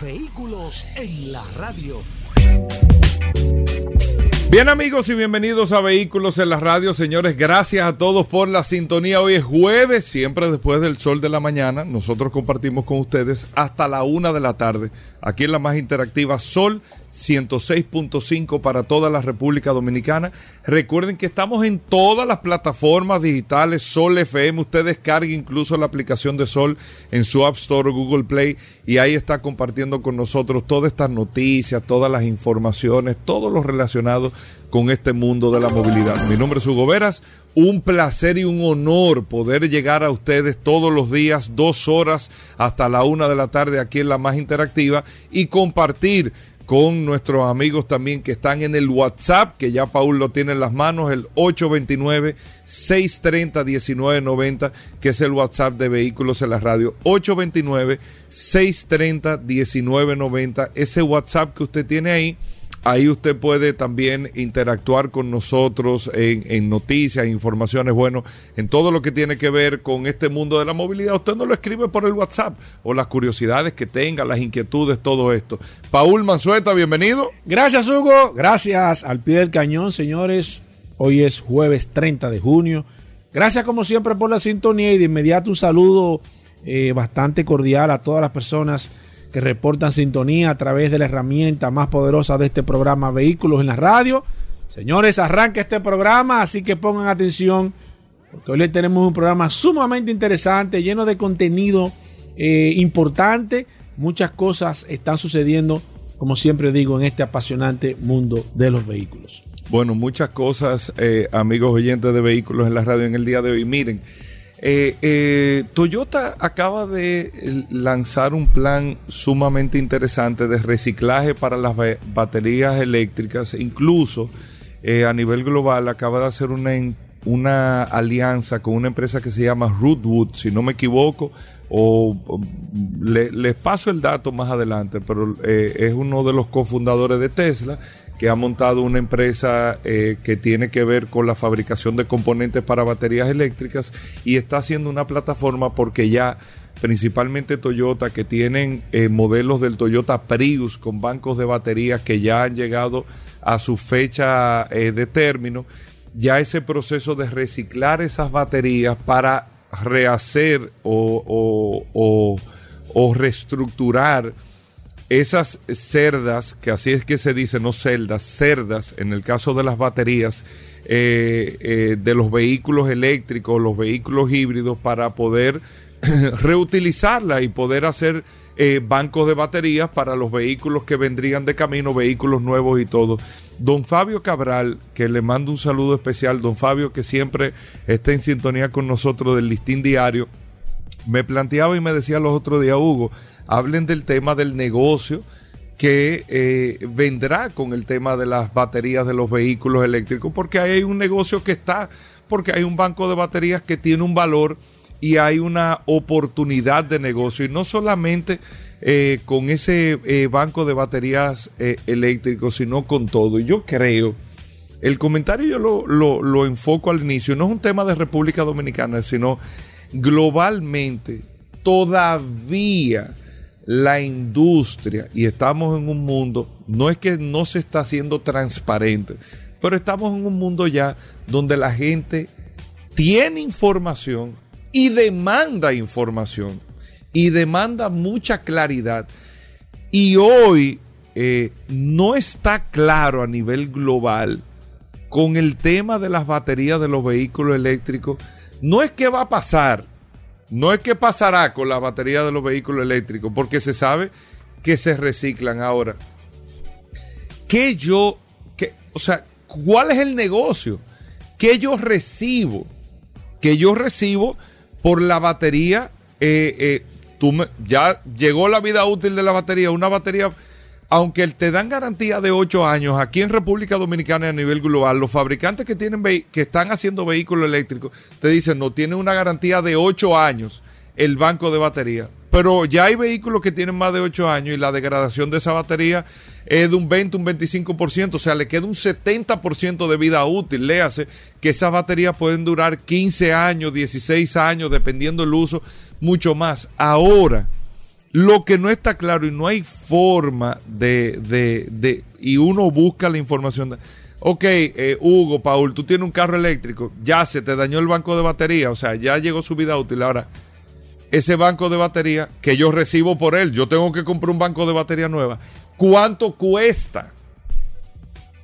Vehículos en la radio. Bien amigos y bienvenidos a Vehículos en la Radio, señores, gracias a todos por la sintonía. Hoy es jueves, siempre después del sol de la mañana. Nosotros compartimos con ustedes hasta la una de la tarde, aquí en la más interactiva Sol 106.5 para toda la República Dominicana. Recuerden que estamos en todas las plataformas digitales Sol FM. Usted descargue incluso la aplicación de Sol en su App Store o Google Play y ahí está compartiendo con nosotros todas estas noticias, todas las informaciones, todo lo relacionado con este mundo de la movilidad. Mi nombre es Hugo Veras. Un placer y un honor poder llegar a ustedes todos los días, dos horas hasta la una de la tarde aquí en la más interactiva y compartir con nuestros amigos también que están en el WhatsApp, que ya Paul lo tiene en las manos, el 829-630-1990, que es el WhatsApp de Vehículos en la Radio. 829-630-1990, ese WhatsApp que usted tiene ahí Ahí usted puede también interactuar con nosotros en, noticias, informaciones, bueno, en todo lo que tiene que ver con este mundo de la movilidad. Usted no lo escribe por el WhatsApp o las curiosidades que tenga, las inquietudes, todo esto. Paul Manzueta, bienvenido. Gracias, Hugo. Gracias al pie del cañón, señores. Hoy es jueves 30 de junio. Gracias, como siempre, por la sintonía y de inmediato un saludo eh, bastante cordial a todas las personas que reportan sintonía a través de la herramienta más poderosa de este programa Vehículos en la Radio. Señores, arranca este programa, así que pongan atención, porque hoy les tenemos un programa sumamente interesante, lleno de contenido eh, importante. Muchas cosas están sucediendo, como siempre digo, en este apasionante mundo de los vehículos. Bueno, muchas cosas, eh, amigos oyentes de Vehículos en la Radio en el día de hoy. Miren, eh, eh, Toyota acaba de lanzar un plan sumamente interesante de reciclaje para las baterías eléctricas. Incluso eh, a nivel global acaba de hacer una, una alianza con una empresa que se llama Rootwood, si no me equivoco, o, les paso el dato más adelante, pero es uno de los cofundadores de Tesla que ha montado una empresa eh, que tiene que ver con la fabricación de componentes para baterías eléctricas y está haciendo una plataforma porque ya principalmente Toyota que tienen eh, modelos del Toyota Prius con bancos de baterías que ya han llegado a su fecha eh, de término, ya ese proceso de reciclar esas baterías para rehacer o, o reestructurar esas cerdas, que así es que se dice, no celdas, cerdas, en el caso de las baterías, eh, eh, de los vehículos eléctricos, los vehículos híbridos, para poder reutilizarla y poder hacer eh, bancos de baterías para los vehículos que vendrían de camino, vehículos nuevos y todo. Don Fabio Cabral, que le mando un saludo especial, don Fabio que siempre está en sintonía con nosotros del listín diario, me planteaba y me decía los otros días, Hugo, hablen del tema del negocio que eh, vendrá con el tema de las baterías de los vehículos eléctricos, porque hay un negocio que está, porque hay un banco de baterías que tiene un valor y hay una oportunidad de negocio, y no solamente eh, con ese eh, banco de baterías eléctricos, sino con todo. Y yo creo, el comentario yo lo, lo, lo enfoco al inicio, no es un tema de República Dominicana, sino globalmente, todavía la industria, y estamos en un mundo, no es que no se está haciendo transparente, pero estamos en un mundo ya donde la gente tiene información y demanda información y demanda mucha claridad. Y hoy eh, no está claro a nivel global con el tema de las baterías de los vehículos eléctricos. No es que va a pasar, no es que pasará con la batería de los vehículos eléctricos, porque se sabe que se reciclan ahora. ¿Qué yo, o sea, cuál es el negocio? ¿Qué yo recibo? Que yo recibo por la batería eh, eh, tú me- ya llegó la vida útil de la batería. Una batería, aunque te dan garantía de 8 años, aquí en República Dominicana y a nivel global, los fabricantes que, tienen que están haciendo vehículos eléctricos te dicen, no, tienen una garantía de 8 años el banco de batería. Pero ya hay vehículos que tienen más de 8 años y la degradación de esa batería es de un 20, un 25%, o sea, le queda un 70% de vida útil. Le hace que esas baterías pueden durar 15 años, 16 años, dependiendo del uso, mucho más. Ahora, lo que no está claro y no hay forma de, de, de y uno busca la información. ok, eh, Hugo, Paul, tú tienes un carro eléctrico, ya se te dañó el banco de batería, o sea, ya llegó su vida útil. Ahora, ese banco de batería que yo recibo por él, yo tengo que comprar un banco de batería nueva. ¿Cuánto cuesta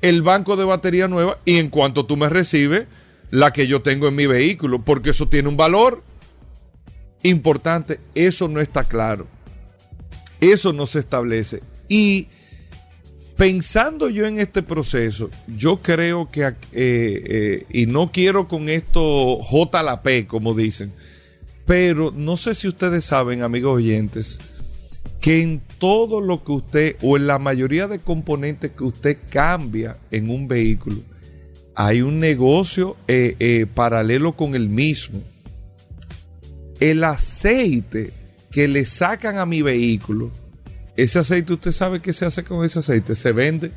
el banco de batería nueva y en cuanto tú me recibes la que yo tengo en mi vehículo? Porque eso tiene un valor importante. Eso no está claro. Eso no se establece. Y pensando yo en este proceso, yo creo que, eh, eh, y no quiero con esto J la P, como dicen, pero no sé si ustedes saben, amigos oyentes, que en todo lo que usted, o en la mayoría de componentes que usted cambia en un vehículo, hay un negocio eh, paralelo con el mismo. El aceite que le sacan a mi vehículo, ese aceite, usted sabe qué se hace con ese aceite, se vende.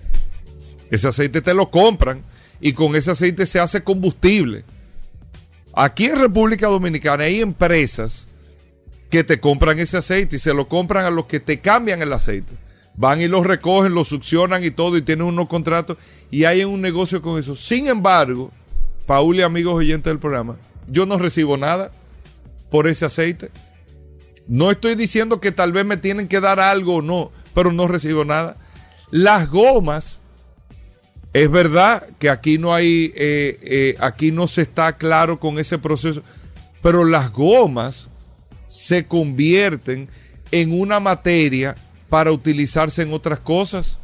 Ese aceite te lo compran y con ese aceite se hace combustible. Aquí en República Dominicana hay empresas que te compran ese aceite y se lo compran a los que te cambian el aceite. Van y lo recogen, lo succionan y todo y tienen unos contratos y hay un negocio con eso. Sin embargo, Paul y amigos oyentes del programa, yo no recibo nada por ese aceite. No estoy diciendo que tal vez me tienen que dar algo o no, pero no recibo nada. Las gomas, es verdad que aquí no hay, eh, eh, aquí no se está claro con ese proceso, pero las gomas se convierten en una materia para utilizarse en otras cosas,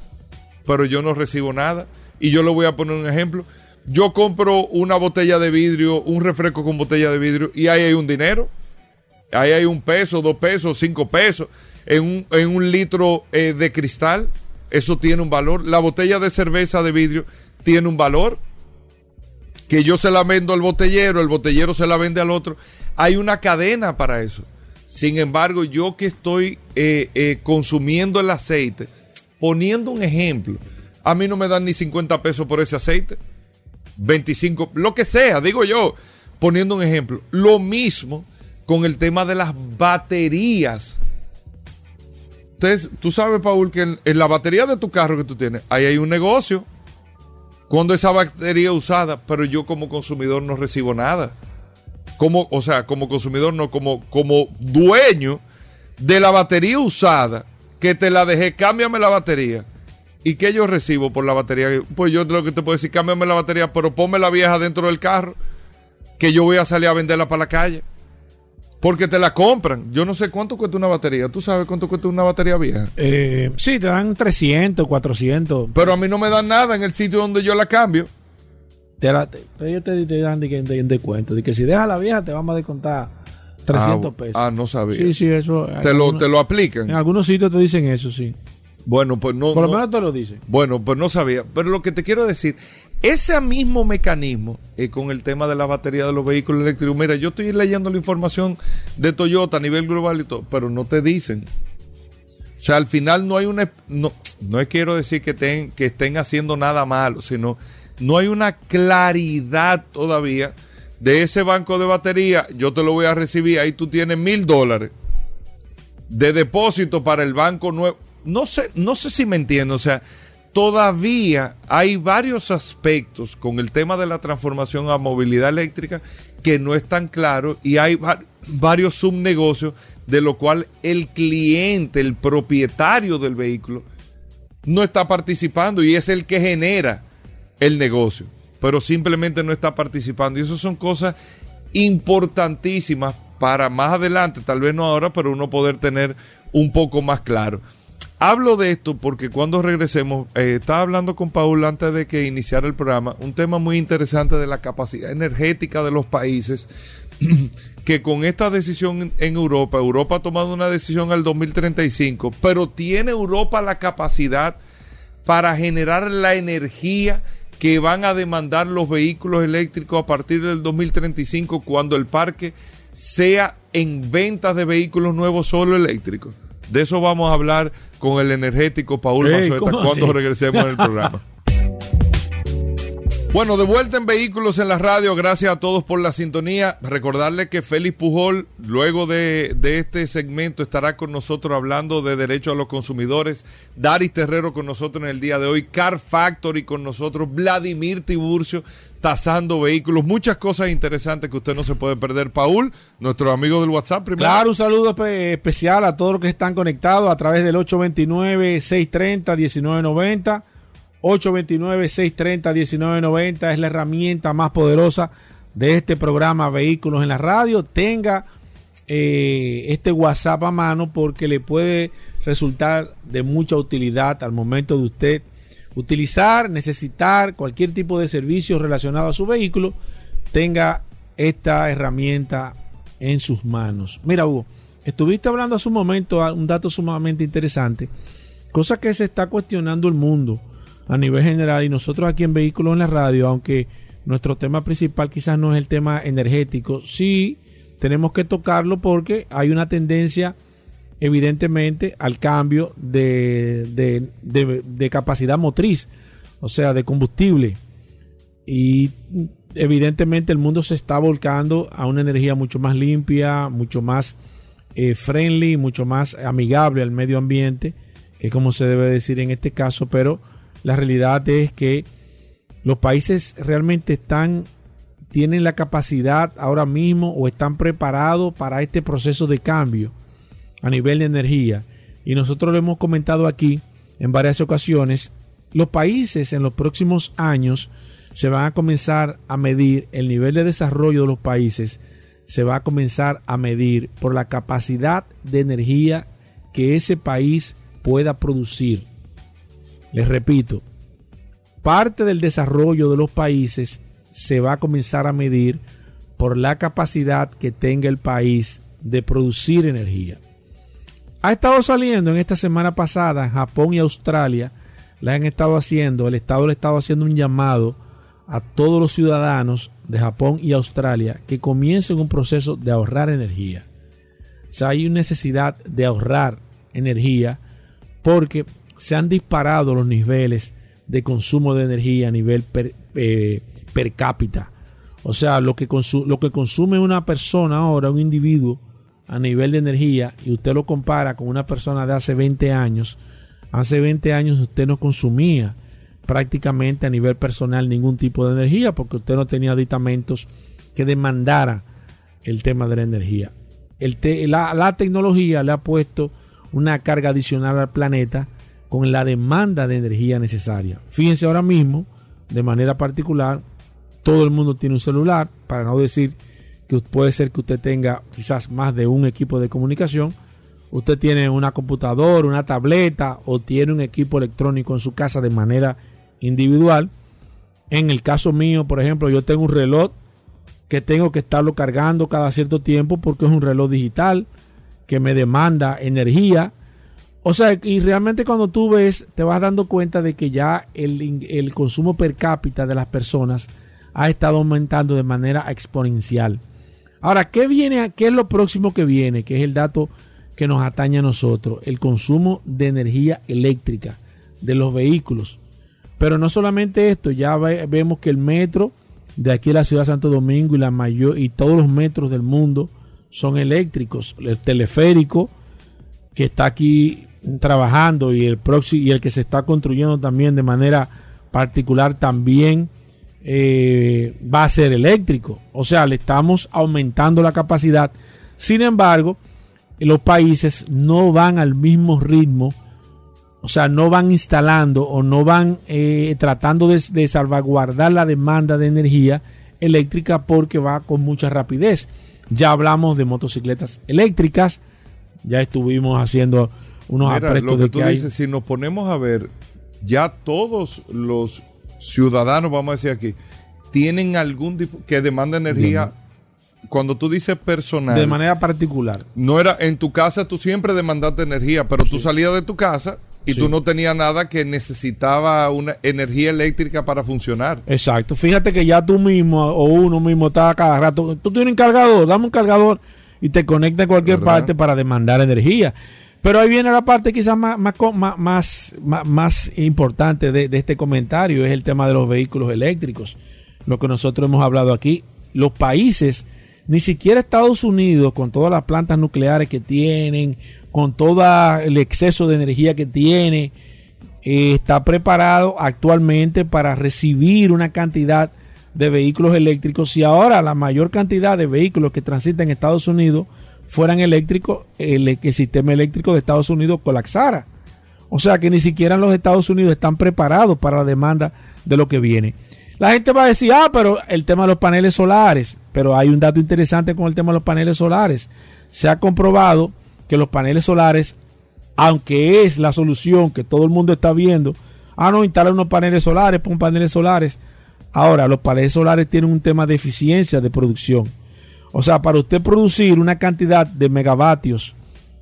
pero yo no recibo nada. Y yo le voy a poner un ejemplo. Yo compro una botella de vidrio, un refresco con botella de vidrio, y ahí hay un dinero. Ahí hay un peso, dos pesos, cinco pesos en un, en un litro eh, de cristal. Eso tiene un valor. La botella de cerveza de vidrio tiene un valor. Que yo se la vendo al botellero, el botellero se la vende al otro. Hay una cadena para eso. Sin embargo, yo que estoy eh, eh, consumiendo el aceite, poniendo un ejemplo, a mí no me dan ni 50 pesos por ese aceite. 25, lo que sea, digo yo, poniendo un ejemplo. Lo mismo con el tema de las baterías. Entonces, tú sabes, Paul, que en, la batería de tu carro que tú tienes, ahí hay un negocio. Cuando esa batería es usada, pero yo como consumidor no recibo nada. Como, o sea, como consumidor, no, como, como dueño de la batería usada, que te la dejé, cámbiame la batería. ¿Y qué yo recibo por la batería? Pues yo lo que te puedo decir, cámbiame la batería, pero ponme la vieja dentro del carro, que yo voy a salir a venderla para la calle. Porque te la compran. Yo no sé cuánto cuesta una batería. ¿Tú sabes cuánto cuesta una batería vieja? Eh, sí, te dan 300, 400. Pero a mí no me dan nada en el sitio donde yo la cambio. Te la, te, ellos te, te, dan de, de, de, descuento. De que si dejas la vieja te vamos a descontar 300 ah, pesos. Ah, no sabía. Sí, sí, eso. Te, algunos, lo, te lo aplican. En algunos sitios te dicen eso, sí. Bueno, pues no. Por lo no, menos te lo dicen. Bueno, pues no sabía. Pero lo que te quiero decir, ese mismo mecanismo eh, con el tema de la batería de los vehículos eléctricos. Mira, yo estoy leyendo la información de Toyota a nivel global y todo, pero no te dicen. O sea, al final no hay una. No, no quiero decir que, ten, que estén haciendo nada malo, sino no hay una claridad todavía de ese banco de batería. Yo te lo voy a recibir, ahí tú tienes mil dólares de depósito para el banco nuevo no sé, no sé si me entiendo, o sea, todavía hay varios aspectos con el tema de la transformación a movilidad eléctrica que no están claros y hay varios subnegocios de lo cual el cliente, el propietario del vehículo, no está participando y es el que genera el negocio, pero simplemente no está participando. Y eso son cosas importantísimas para más adelante, tal vez no ahora, pero uno poder tener un poco más claro. Hablo de esto porque cuando regresemos, eh, estaba hablando con Paul antes de que iniciara el programa, un tema muy interesante de la capacidad energética de los países, que con esta decisión en Europa, Europa ha tomado una decisión al 2035, pero tiene Europa la capacidad para generar la energía que van a demandar los vehículos eléctricos a partir del 2035 cuando el parque sea en ventas de vehículos nuevos solo eléctricos. De eso vamos a hablar con el energético Paul Ey, Mazueta ¿cómo cuando así? regresemos en el programa. Bueno, de vuelta en Vehículos en la Radio, gracias a todos por la sintonía. Recordarles que Félix Pujol, luego de, de este segmento, estará con nosotros hablando de derechos a los consumidores. Daris Terrero con nosotros en el día de hoy. Car Factory con nosotros. Vladimir Tiburcio tasando vehículos. Muchas cosas interesantes que usted no se puede perder. Paul, nuestro amigo del WhatsApp, primero. Claro, un saludo espe- especial a todos los que están conectados a través del 829-630-1990. 829-630-1990 es la herramienta más poderosa de este programa Vehículos en la Radio. Tenga eh, este WhatsApp a mano porque le puede resultar de mucha utilidad al momento de usted utilizar, necesitar cualquier tipo de servicio relacionado a su vehículo. Tenga esta herramienta en sus manos. Mira, Hugo, estuviste hablando hace un momento a- un dato sumamente interesante, cosa que se está cuestionando el mundo a nivel general y nosotros aquí en Vehículos en la Radio, aunque nuestro tema principal quizás no es el tema energético, sí tenemos que tocarlo porque hay una tendencia evidentemente al cambio de, de- de- capacidad motriz, o sea, de combustible. Y evidentemente el mundo se está volcando a una energía mucho más limpia, mucho más eh, friendly, mucho más amigable al medio ambiente, que como se debe decir en este caso, pero la realidad es que los países realmente están tienen la capacidad ahora mismo o están preparados para este proceso de cambio a nivel de energía. Y nosotros lo hemos comentado aquí en varias ocasiones. Los países en los próximos años se van a comenzar a medir el nivel de desarrollo de los países, se va a comenzar a medir por la capacidad de energía que ese país pueda producir. Les repito, parte del desarrollo de los países se va a comenzar a medir por la capacidad que tenga el país de producir energía. Ha estado saliendo en esta semana pasada Japón y Australia, la han estado haciendo, el Estado le ha estado haciendo un llamado a todos los ciudadanos de Japón y Australia que comiencen un proceso de ahorrar energía. O sea, hay una necesidad de ahorrar energía porque se han disparado los niveles de consumo de energía a nivel per, eh, per cápita. O sea, lo que, lo que consume una persona ahora, un individuo, a nivel de energía, y usted lo compara con una persona de hace 20 años, hace 20 años usted no consumía prácticamente a nivel personal ningún tipo de energía porque usted no tenía aditamentos que demandara el tema de la energía. La tecnología le ha puesto una carga adicional al planeta con la demanda de energía necesaria. Fíjense ahora mismo, de manera particular, todo el mundo tiene un celular, para no decir que puede ser que usted tenga quizás más de un equipo de comunicación. Usted tiene una computadora, una tableta o tiene un equipo electrónico en su casa de manera individual. En el caso mío, por ejemplo, yo tengo un reloj que tengo que estarlo cargando cada cierto tiempo porque es un reloj digital que me demanda energía. O sea, y realmente cuando tú ves, te vas dando cuenta de que ya el, el consumo per cápita de las personas ha estado aumentando de manera exponencial. Ahora, ¿qué viene? ¿Qué es lo próximo que viene? Que es el dato que nos atañe a nosotros, el consumo de energía eléctrica de los vehículos. Pero no solamente esto, ya ve- vemos que el metro de aquí a la ciudad de Santo Domingo y la mayor y todos los metros del mundo son eléctricos. El teleférico que está aquí trabajando y el próximo y el que se está construyendo también de manera particular también eh, va a ser eléctrico. O sea, le estamos aumentando la capacidad. Sin embargo, los países no van al mismo ritmo, o sea, no van instalando o no van eh, tratando de, de salvaguardar la demanda de energía eléctrica porque va con mucha rapidez. Ya hablamos de motocicletas eléctricas, ya estuvimos haciendo unos Mira, lo que de tú hay. dices, si nos ponemos a ver, ya todos los ciudadanos, vamos a decir aquí, tienen algún que demanda energía. Cuando tú dices personal, de manera particular. no era en tu casa, tú siempre demandaste energía, pero tú salías de tu casa y Sí. tú no tenías nada que necesitaba una energía eléctrica para funcionar. Exacto. Fíjate que ya tú mismo o uno mismo está cada rato. Tú tienes un cargador, dame un cargador y te conecta en cualquier ¿Verdad? parte para demandar energía. Pero ahí viene la parte quizás más, más, más, más, importante de, de este comentario, es el tema de los vehículos eléctricos. Lo que nosotros hemos hablado aquí. Los países, ni siquiera Estados Unidos, con todas las plantas nucleares que tienen, con todo el exceso de energía que tiene, eh, está preparado actualmente para recibir una cantidad de vehículos eléctricos. Si ahora la mayor cantidad de vehículos que transitan en Estados Unidos fueran eléctricos, el, el sistema eléctrico de Estados Unidos colapsara. O sea que ni siquiera los Estados Unidos están preparados para la demanda de lo que viene. La gente va a decir, ah, pero el tema de los paneles solares. Pero hay un dato interesante con el tema de los paneles solares. Se ha comprobado que los paneles solares, aunque es la solución que todo el mundo está viendo, ah, no, instalar unos paneles solares, pon paneles solares. Ahora, los paneles solares tienen un tema de eficiencia de producción. O sea, para usted producir una cantidad de megavatios,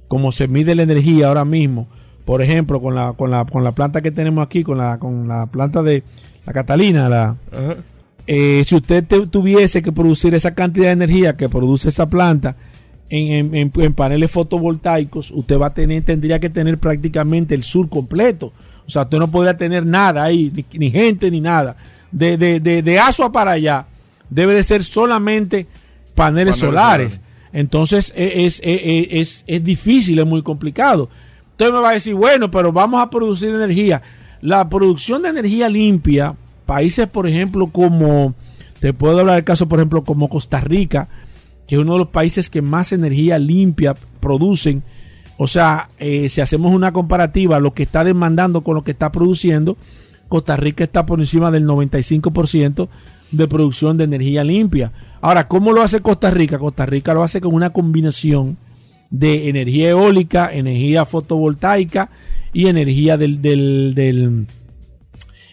como se mide la energía ahora mismo, por ejemplo, con la, con la, con la planta que tenemos aquí, con la, con la planta de la Catalina, la, eh, si usted te- tuviese que producir esa cantidad de energía que produce esa planta en, en- paneles fotovoltaicos, usted va a tener, tendría que tener prácticamente el sur completo. O sea, usted no podría tener nada ahí, ni, ni gente ni nada. De, de, de, de Asua para allá, debe de ser solamente paneles, Paneles solares. solares. Entonces e- es, es, es, es- es difícil, es muy complicado. Usted me va a decir, bueno, pero vamos a producir energía. La producción de energía limpia, países, por ejemplo, como, te puedo hablar del caso, por ejemplo, como Costa Rica, que es uno de los países que más energía limpia producen. O sea, eh, si hacemos una comparativa, lo que está demandando con lo que está produciendo, Costa Rica está por encima del 95% de producción de energía limpia. Ahora, ¿cómo lo hace Costa Rica? Costa Rica lo hace con una combinación de energía eólica, energía fotovoltaica y energía del, del, del-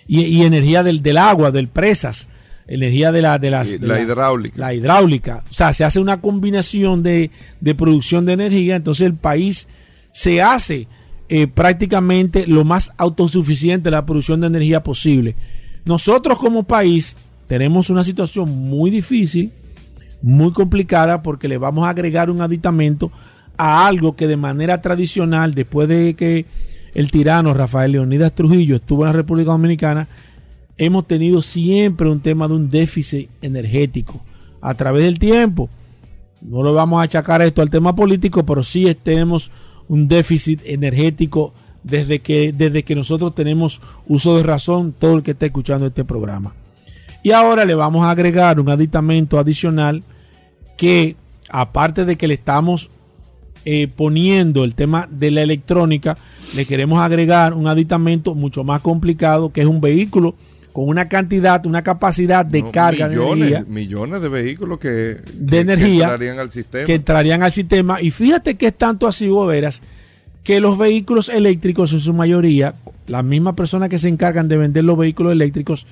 y, y energía del, del agua, del presas, energía de la de las de la las- hidráulica. la hidráulica. O sea, se hace una combinación de, de producción de energía, entonces el país se hace eh, prácticamente lo más autosuficiente en la producción de energía posible. Nosotros como país tenemos una situación muy difícil, muy complicada, porque le vamos a agregar un aditamento a algo que de manera tradicional, después de que el tirano Rafael Leonidas Trujillo estuvo en la República Dominicana, hemos tenido siempre un tema de un déficit energético a través del tiempo. No lo vamos a achacar esto al tema político, pero sí tenemos un déficit energético desde que, desde que nosotros tenemos uso de razón, todo el que está escuchando este programa. Y ahora le vamos a agregar un aditamento adicional que, aparte de que le estamos eh, poniendo el tema de la electrónica, le queremos agregar un aditamento mucho más complicado, que es un vehículo con una cantidad, una capacidad de No, carga de energía millones de vehículos que, de que- que energía entrarían al sistema. que entrarían al sistema. Y fíjate que es tanto así, Goberas, que los vehículos eléctricos en su mayoría, las mismas personas que se encargan de vender los vehículos eléctricos,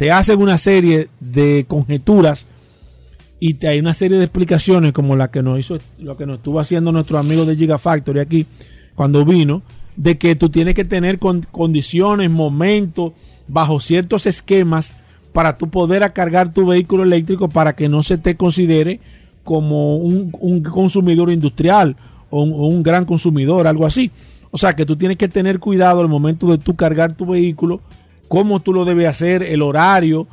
te hacen una serie de conjeturas y te hay una serie de explicaciones como la que nos hizo, lo que nos estuvo haciendo nuestro amigo de Gigafactory aquí cuando vino, de que tú tienes que tener con- condiciones, momentos, bajo ciertos esquemas para tú poder cargar tu vehículo eléctrico para que no se te considere como un, un consumidor industrial o un, o un gran consumidor, algo así. O sea que tú tienes que tener cuidado al momento de tú cargar tu vehículo, cómo tú lo debes hacer, el horario,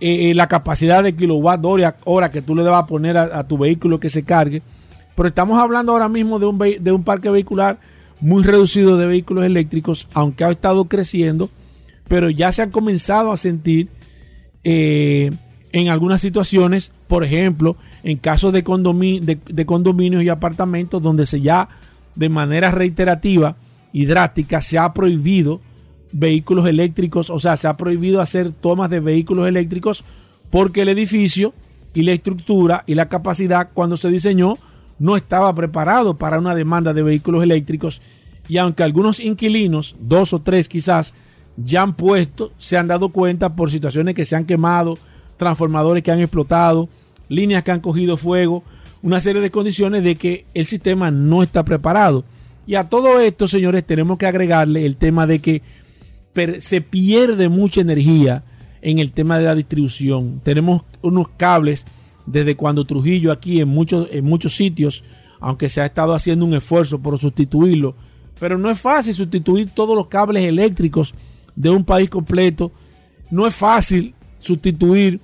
eh, eh, la capacidad de kilowatt hora, que tú le debas poner a, tu vehículo que se cargue. Pero estamos hablando ahora mismo de un, de un parque vehicular muy reducido de vehículos eléctricos, aunque ha estado creciendo, pero ya se han comenzado a sentir eh, en algunas situaciones, por ejemplo, en casos de, de condominios y apartamentos donde se ya de manera reiterativa y drástica se ha prohibido vehículos eléctricos, o sea, se ha prohibido hacer tomas de vehículos eléctricos porque el edificio y la estructura y la capacidad cuando se diseñó no estaba preparado para una demanda de vehículos eléctricos Y aunque algunos inquilinos, dos o tres quizás, ya han puesto, se han dado cuenta por situaciones que se han quemado, transformadores que han explotado, líneas que han cogido fuego, una serie de condiciones de que el sistema no está preparado. Y a todo esto, señores, tenemos que agregarle el tema de que se pierde mucha energía en el tema de la distribución. Tenemos unos cables desde cuando Trujillo aquí en muchos, en muchos sitios, aunque se ha estado haciendo un esfuerzo por sustituirlo, pero no es fácil sustituir todos los cables eléctricos de un país completo. No es fácil sustituir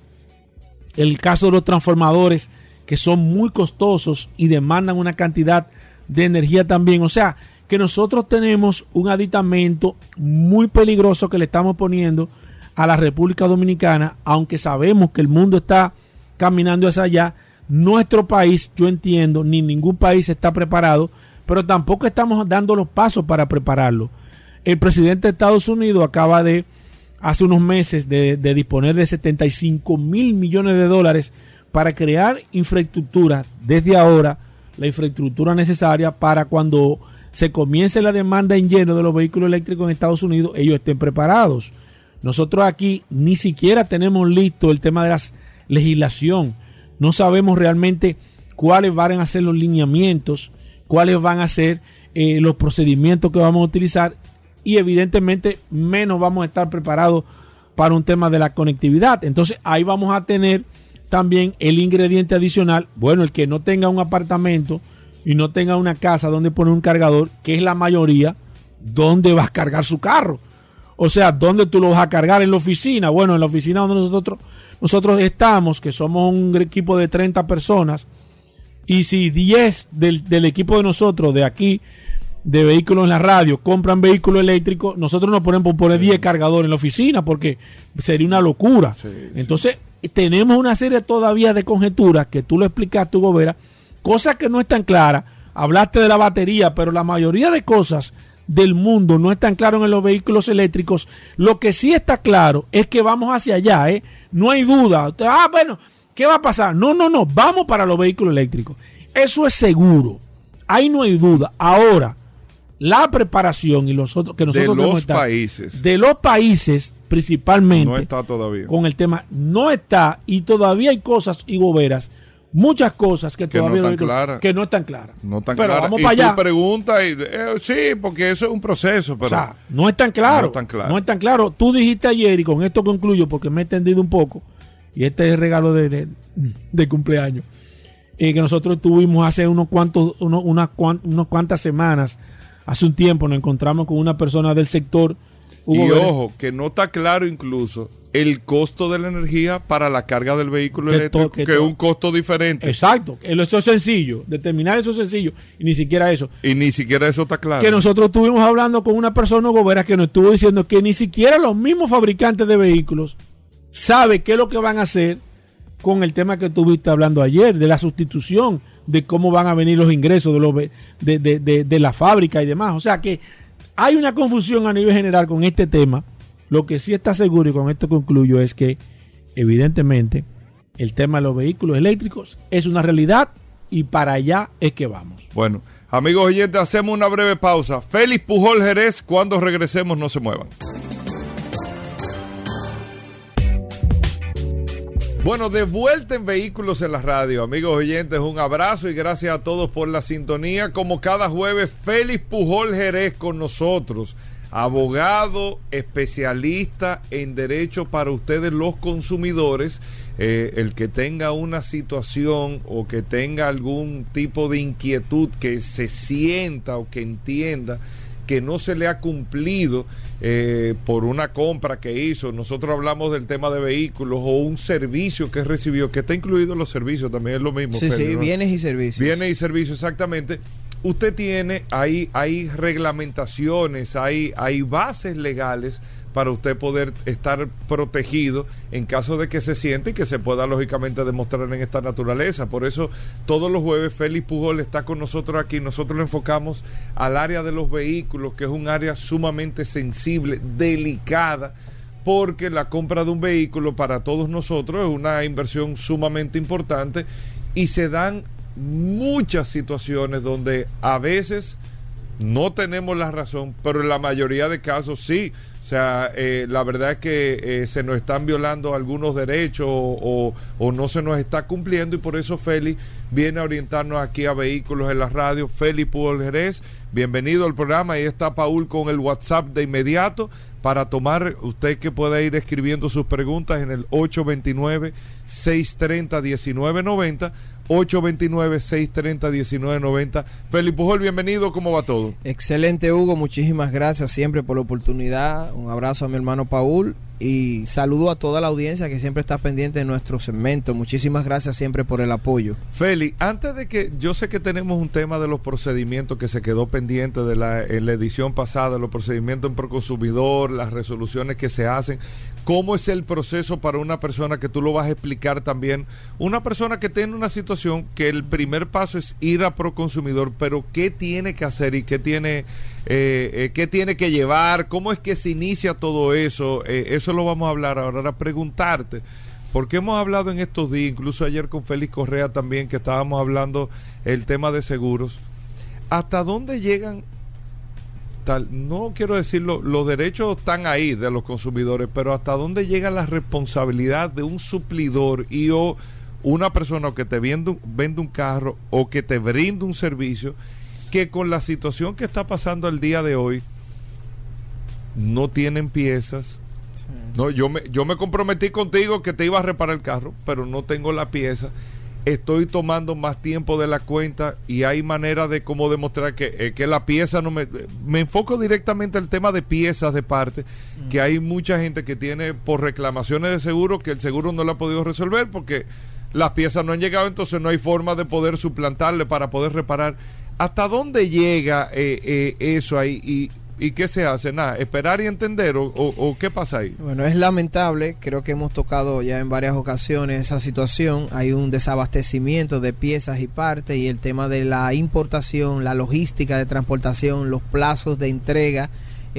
el caso de los transformadores que son muy costosos y demandan una cantidad de energía también. O sea, que nosotros tenemos un aditamento muy peligroso que le estamos poniendo a la República Dominicana, aunque sabemos que el mundo está caminando hacia allá. Nuestro país, yo entiendo, ni ningún país está preparado, pero tampoco estamos dando los pasos para prepararlo. El presidente de Estados Unidos acaba de, hace unos meses, de, de disponer de 75 mil millones de dólares para crear infraestructura desde ahora, la infraestructura necesaria para cuando se comience la demanda en lleno de los vehículos eléctricos en Estados Unidos, ellos estén preparados. Nosotros aquí ni siquiera tenemos listo el tema de la legislación. No sabemos realmente cuáles van a ser los lineamientos, cuáles van a ser eh, los procedimientos que vamos a utilizar y evidentemente menos vamos a estar preparados para un tema de la conectividad. Entonces ahí vamos a tener también el ingrediente adicional, bueno, el que no tenga un apartamento y no tenga una casa donde poner un cargador, que es la mayoría, ¿dónde vas a cargar su carro? O sea, ¿dónde tú lo vas a cargar? En la oficina. Bueno, en la oficina donde nosotros, nosotros estamos, que somos un equipo de 30 personas, y si 10 del, del equipo de nosotros, de aquí, de vehículos en la radio, compran vehículos eléctricos, nosotros nos ponemos poner 10 cargadores en la oficina porque sería una locura. Entonces, tenemos una serie todavía de conjeturas que tú lo explicaste, Gobera, cosas que no están claras. Hablaste de la batería, pero la mayoría de cosas del mundo no están claras en los vehículos eléctricos. Lo que sí está claro es que vamos hacia allá, ¿eh? No hay duda. Ah, bueno, ¿qué va a pasar? No, no, no, vamos para los vehículos eléctricos. Eso es seguro. Ahí no hay duda. Ahora, la preparación y los otros que nosotros de los países de los países principalmente no está todavía con el tema no está y todavía hay cosas y boberas muchas cosas que, todavía no están claras que no están claras. No están pero claras vamos y para allá. tú preguntas y eh, sí porque eso es un proceso pero o sea, no es tan claro. No es tan claro. no es tan claro. Tú dijiste ayer y con esto concluyo porque me he entendido un poco y este es el regalo de, de, de cumpleaños eh, que nosotros tuvimos hace unos cuantos unos, unas, unas cuantas semanas hace un tiempo nos encontramos con una persona del sector. Hugo y Vélez, ojo, que no está claro incluso el costo de la energía para la carga del vehículo que eléctrico, que, que es un costo diferente. Exacto, eso es sencillo, determinar eso es sencillo, y ni siquiera eso. Y ni siquiera eso está claro. Que nosotros estuvimos hablando con una persona, Gobera, que nos estuvo diciendo que ni siquiera los mismos fabricantes de vehículos saben qué es lo que van a hacer con el tema que estuviste hablando ayer, de la sustitución de cómo van a venir los ingresos de, los, de, de, de, de la fábrica y demás. O sea que hay una confusión a nivel general con este tema. Lo que sí está seguro, y con esto concluyo, es que evidentemente el tema de los vehículos eléctricos es una realidad y para allá es que vamos. Bueno, amigos oyentes, hacemos una breve pausa. Félix Pujol Jerez, cuando regresemos no se muevan. Bueno, de vuelta en Vehículos en la Radio, amigos oyentes, un abrazo y gracias a todos por la sintonía. Como cada jueves, Félix Pujol Jerez con nosotros, abogado especialista en derecho para ustedes los consumidores. Eh, el que tenga una situación o que tenga algún tipo de inquietud que se sienta o que entienda que no se le ha cumplido eh, por una compra que hizo. Nosotros hablamos del tema de vehículos o un servicio que recibió, que está incluido en los servicios, también es lo mismo. Sí, Pedro, sí, ¿no? bienes y servicios. Bienes y servicios, exactamente. Usted tiene, hay, hay reglamentaciones, hay, hay bases legales para usted poder estar protegido en caso de que se siente y que se pueda lógicamente demostrar en esta naturaleza. Por eso todos los jueves Félix Pujol está con nosotros aquí. Nosotros lo enfocamos al área de los vehículos, que es un área sumamente sensible, delicada porque la compra de un vehículo para todos nosotros es una inversión sumamente importante y se dan muchas situaciones donde a veces no tenemos la razón, pero en la mayoría de casos sí. O sea, eh, la verdad es que eh, se nos están violando algunos derechos o, o, no se nos está cumpliendo y por eso Félix viene a orientarnos aquí a Vehículos en la Radio. Félix Jerez, bienvenido al programa. Ahí está Paul con el WhatsApp de inmediato para tomar, usted que pueda ir escribiendo sus preguntas en el 829-630-1990 829-630-1990. Felipe Pujol, bienvenido, ¿cómo va todo? Excelente, Hugo, muchísimas gracias siempre por la oportunidad. Un abrazo a mi hermano Paul y saludo a toda la audiencia que siempre está pendiente de nuestro segmento. Muchísimas gracias siempre por el apoyo. Feli, antes de que yo sé que tenemos un tema de los procedimientos que se quedó pendiente de la, en la edición pasada, los procedimientos en proconsumidor, las resoluciones que se hacen, cómo es el proceso para una persona que tú lo vas a explicar también, una persona que tiene una situación que el primer paso es ir a proconsumidor, pero qué tiene que hacer y qué tiene eh, eh, qué tiene que llevar, cómo es que se inicia todo eso, eh, eso lo vamos a hablar ahora, ahora preguntarte. Porque hemos hablado en estos días, incluso ayer con Félix Correa también, que estábamos hablando el tema de seguros. ¿Hasta dónde llegan No quiero decirlo, los derechos están ahí de los consumidores, pero hasta dónde llega la responsabilidad de un suplidor y o una persona que te vende, vende un carro o que te brinda un servicio que con la situación que está pasando el día de hoy no tienen piezas. No, yo me, yo me comprometí contigo que te iba a reparar el carro, pero no tengo la pieza. Estoy tomando más tiempo de la cuenta y hay manera de cómo demostrar que, eh, que la pieza no me... Me enfoco directamente al tema de piezas de parte, que hay mucha gente que tiene por reclamaciones de seguro que el seguro no lo ha podido resolver porque las piezas no han llegado, entonces no hay forma de poder suplantarle para poder reparar. ¿Hasta dónde llega eh, eh, eso ahí? Y, ¿Y qué se hace? Nada, esperar y entender o, o, qué pasa ahí. Bueno, es lamentable, creo que hemos tocado ya en varias ocasiones esa situación, hay un desabastecimiento de piezas y partes y el tema de la importación, la logística de transportación, los plazos de entrega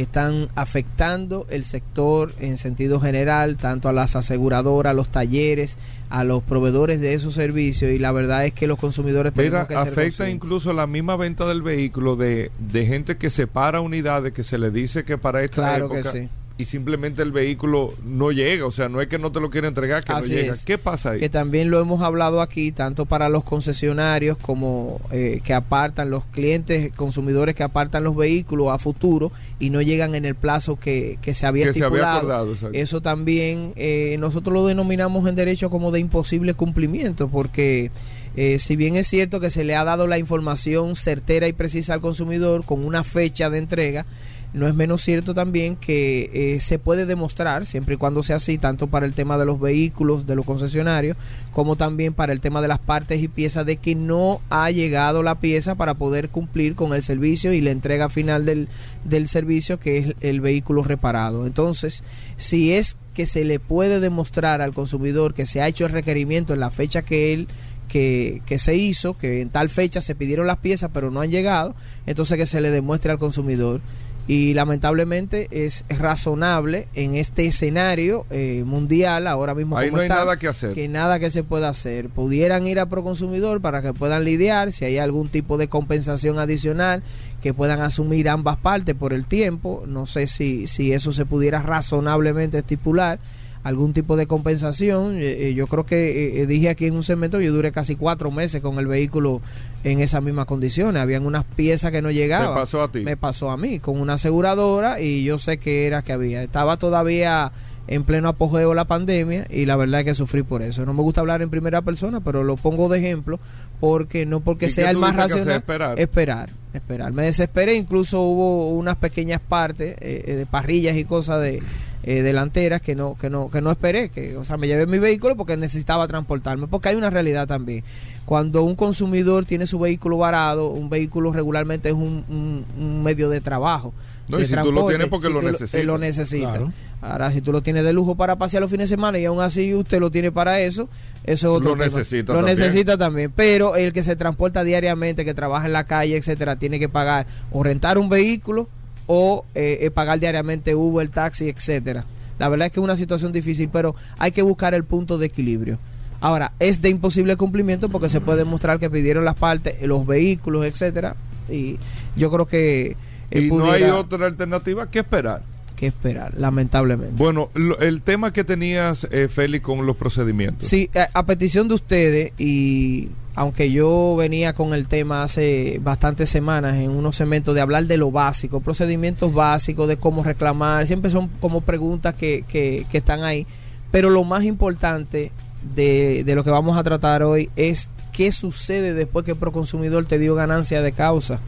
están afectando el sector en sentido general, tanto a las aseguradoras, a los talleres, a los proveedores de esos servicios y la verdad es que los consumidores Mira, que afecta incluso la misma venta del vehículo de, de gente que separa unidades que se le dice que para esta claro época que sí y simplemente el vehículo no llega, o sea, no es que no te lo quiera entregar, que Así no llega. es. ¿Qué pasa ahí? Que también lo hemos hablado aquí, tanto para los concesionarios como eh, que apartan los clientes, consumidores que apartan los vehículos a futuro y no llegan en el plazo que, que se había que se estipulado. había acordado. Eso también eh, nosotros lo denominamos en derecho como de imposible cumplimiento, porque eh, si bien es cierto que se le ha dado la información certera y precisa al consumidor con una fecha de entrega, no es menos cierto también que eh, se puede demostrar, siempre y cuando sea así, tanto para el tema de los vehículos, de los concesionarios, como también para el tema de las partes y piezas, de que no ha llegado la pieza para poder cumplir con el servicio y la entrega final del, del servicio, que es el vehículo reparado. Entonces, si es que se le puede demostrar al consumidor que se ha hecho el requerimiento en la fecha que él que, que, se hizo, que en tal fecha se pidieron las piezas pero no han llegado, entonces que se le demuestre al consumidor. Y lamentablemente es razonable en este escenario eh, mundial, ahora mismo Ahí no hay está, nada que hacer. que nada que se pueda hacer. Pudieran ir a Proconsumidor para que puedan lidiar, si hay algún tipo de compensación adicional, que puedan asumir ambas partes por el tiempo. No sé si, si eso se pudiera razonablemente estipular algún tipo de compensación. Eh, eh, yo creo que eh, dije aquí en un segmento, yo duré casi cuatro meses con el vehículo en esas mismas condiciones. Habían unas piezas que no llegaban. ¿Te pasó a ti? Me pasó a mí, con una aseguradora y yo sé que era que había. Estaba todavía en pleno apogeo la pandemia y la verdad es que sufrí por eso. No me gusta hablar en primera persona, pero lo pongo de ejemplo porque no porque ¿Y sea qué el más racional. Esperar. esperar, esperar. Me desesperé, incluso hubo unas pequeñas partes eh, eh, de parrillas y cosas de eh, delanteras que no que no que no esperé, que o sea, me llevé mi vehículo porque necesitaba transportarme, porque hay una realidad también. Cuando un consumidor tiene su vehículo varado, un vehículo regularmente es un, un- un medio de trabajo. No, de y si tú lo tienes porque si lo tú necesitas. eh, lo necesitas. Claro. Ahora, si tú lo tienes de lujo para pasear los fines de semana y aún así usted lo tiene para eso, eso es otro Lo tema. necesita Lo también. necesita también. Pero el que se transporta diariamente, que trabaja en la calle, etcétera, tiene que pagar o rentar un vehículo o eh, eh, pagar diariamente Uber, taxi, etcétera. La verdad es que es una situación difícil, pero hay que buscar el punto de equilibrio. Ahora, es de imposible cumplimiento porque se puede demostrar que pidieron las partes, los vehículos, etcétera, y yo creo que él Y no hay pudiera- otra alternativa que esperar. que esperar, lamentablemente. Bueno, lo- el tema que tenías, eh, Félix, con los procedimientos. Sí, a, a petición de ustedes y aunque yo venía con el tema hace bastantes semanas en unos segmentos de hablar de lo básico, procedimientos básicos, de cómo reclamar, siempre son como preguntas que, que, que están ahí, pero lo más importante de, de lo que vamos a tratar hoy es qué sucede después que el proconsumidor te dio ganancia de causa.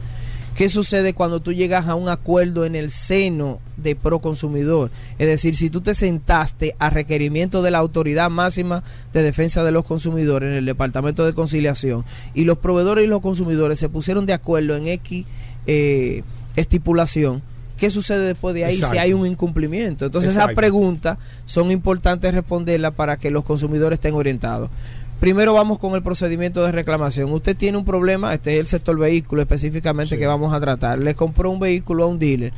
¿Qué sucede cuando tú llegas a un acuerdo en el seno de Proconsumidor? Es decir, si tú te sentaste a requerimiento de la Autoridad Máxima de Defensa de los Consumidores en el Departamento de Conciliación y los proveedores y los consumidores se pusieron de acuerdo en X eh, estipulación, ¿qué sucede después de ahí si hay un incumplimiento? Entonces esas preguntas son importantes responderlas para que los consumidores estén orientados. Primero vamos con el procedimiento de reclamación. Usted tiene un problema, este es el sector vehículo específicamente Sí. que vamos a tratar. Le compró un vehículo a un dealer.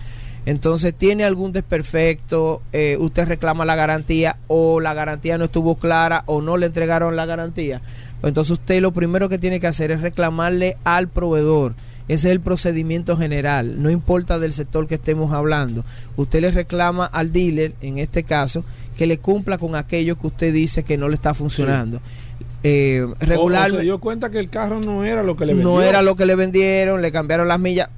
Entonces tiene algún desperfecto, eh, usted reclama la garantía o la garantía no estuvo clara o no le entregaron la garantía. Pues entonces usted lo primero que tiene que hacer es reclamarle al proveedor. Ese es el procedimiento general, no importa del sector que estemos hablando. Usted le reclama al dealer, en este caso, que le cumpla con aquello que usted dice que no le está funcionando. Eh, O- o se dio cuenta que el carro no era lo que le vendió. no era lo que le vendieron, le cambiaron las millas,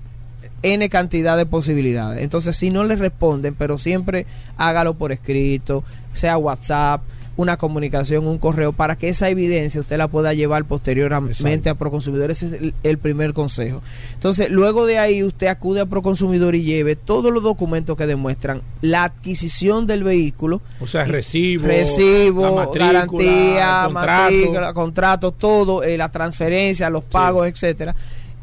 N cantidad de posibilidades. Entonces, si no le responden, pero siempre hágalo por escrito, sea WhatsApp, una comunicación, un correo, para que esa evidencia usted la pueda llevar posteriormente Exacto. a Proconsumidor. Ese es el, el primer consejo. Entonces, luego de ahí, usted acude a Proconsumidor y lleve todos los documentos que demuestran la adquisición del vehículo, O sea, recibo, recibo, matrícula, garantía, contrato. matrícula, contrato, todo, eh, la transferencia, los pagos, etcétera,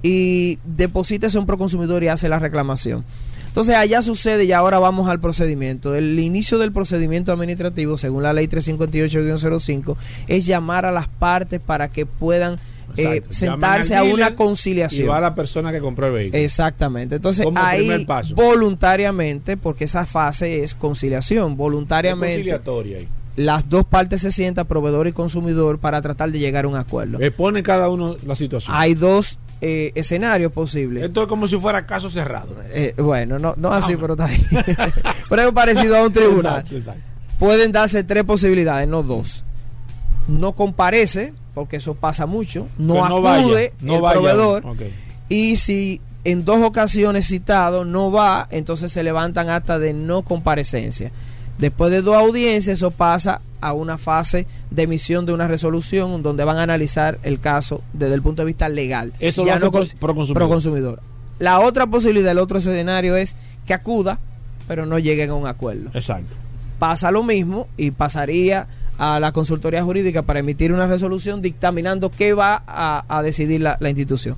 y deposita eso en Proconsumidor y hace la reclamación. Entonces allá sucede y ahora vamos al procedimiento. El inicio del procedimiento administrativo, según la ley 358-05, es llamar a las partes para que puedan eh, sentarse a una conciliación. Y va la persona que compró el vehículo. Exactamente. Entonces Como ahí paso. voluntariamente, porque esa fase es conciliación, voluntariamente conciliatoria ahí. las dos partes se sientan, proveedor y consumidor, para tratar de llegar a un acuerdo. Expone cada uno la situación. Hay dos eh, escenarios posibles. Esto es como si fuera caso cerrado. Eh, bueno, no, no así, pero está bien. pero es parecido a un tribunal. Exacto, exacto. Pueden darse tres posibilidades, no dos. No comparece, porque eso pasa mucho. No acude vaya, no el vaya. proveedor. Y si en dos ocasiones citado no va, entonces se levantan actas de no comparecencia. Después de dos audiencias, eso pasa a una fase de emisión de una resolución donde van a analizar el caso desde el punto de vista legal. Eso lo hace no pro- cons- Proconsumidor. Proconsumidor. La otra posibilidad, el otro escenario es que acuda, pero no lleguen a un acuerdo Exacto. pasa lo mismo y pasaría a la consultoría jurídica para emitir una resolución dictaminando qué va a, a decidir la, la institución.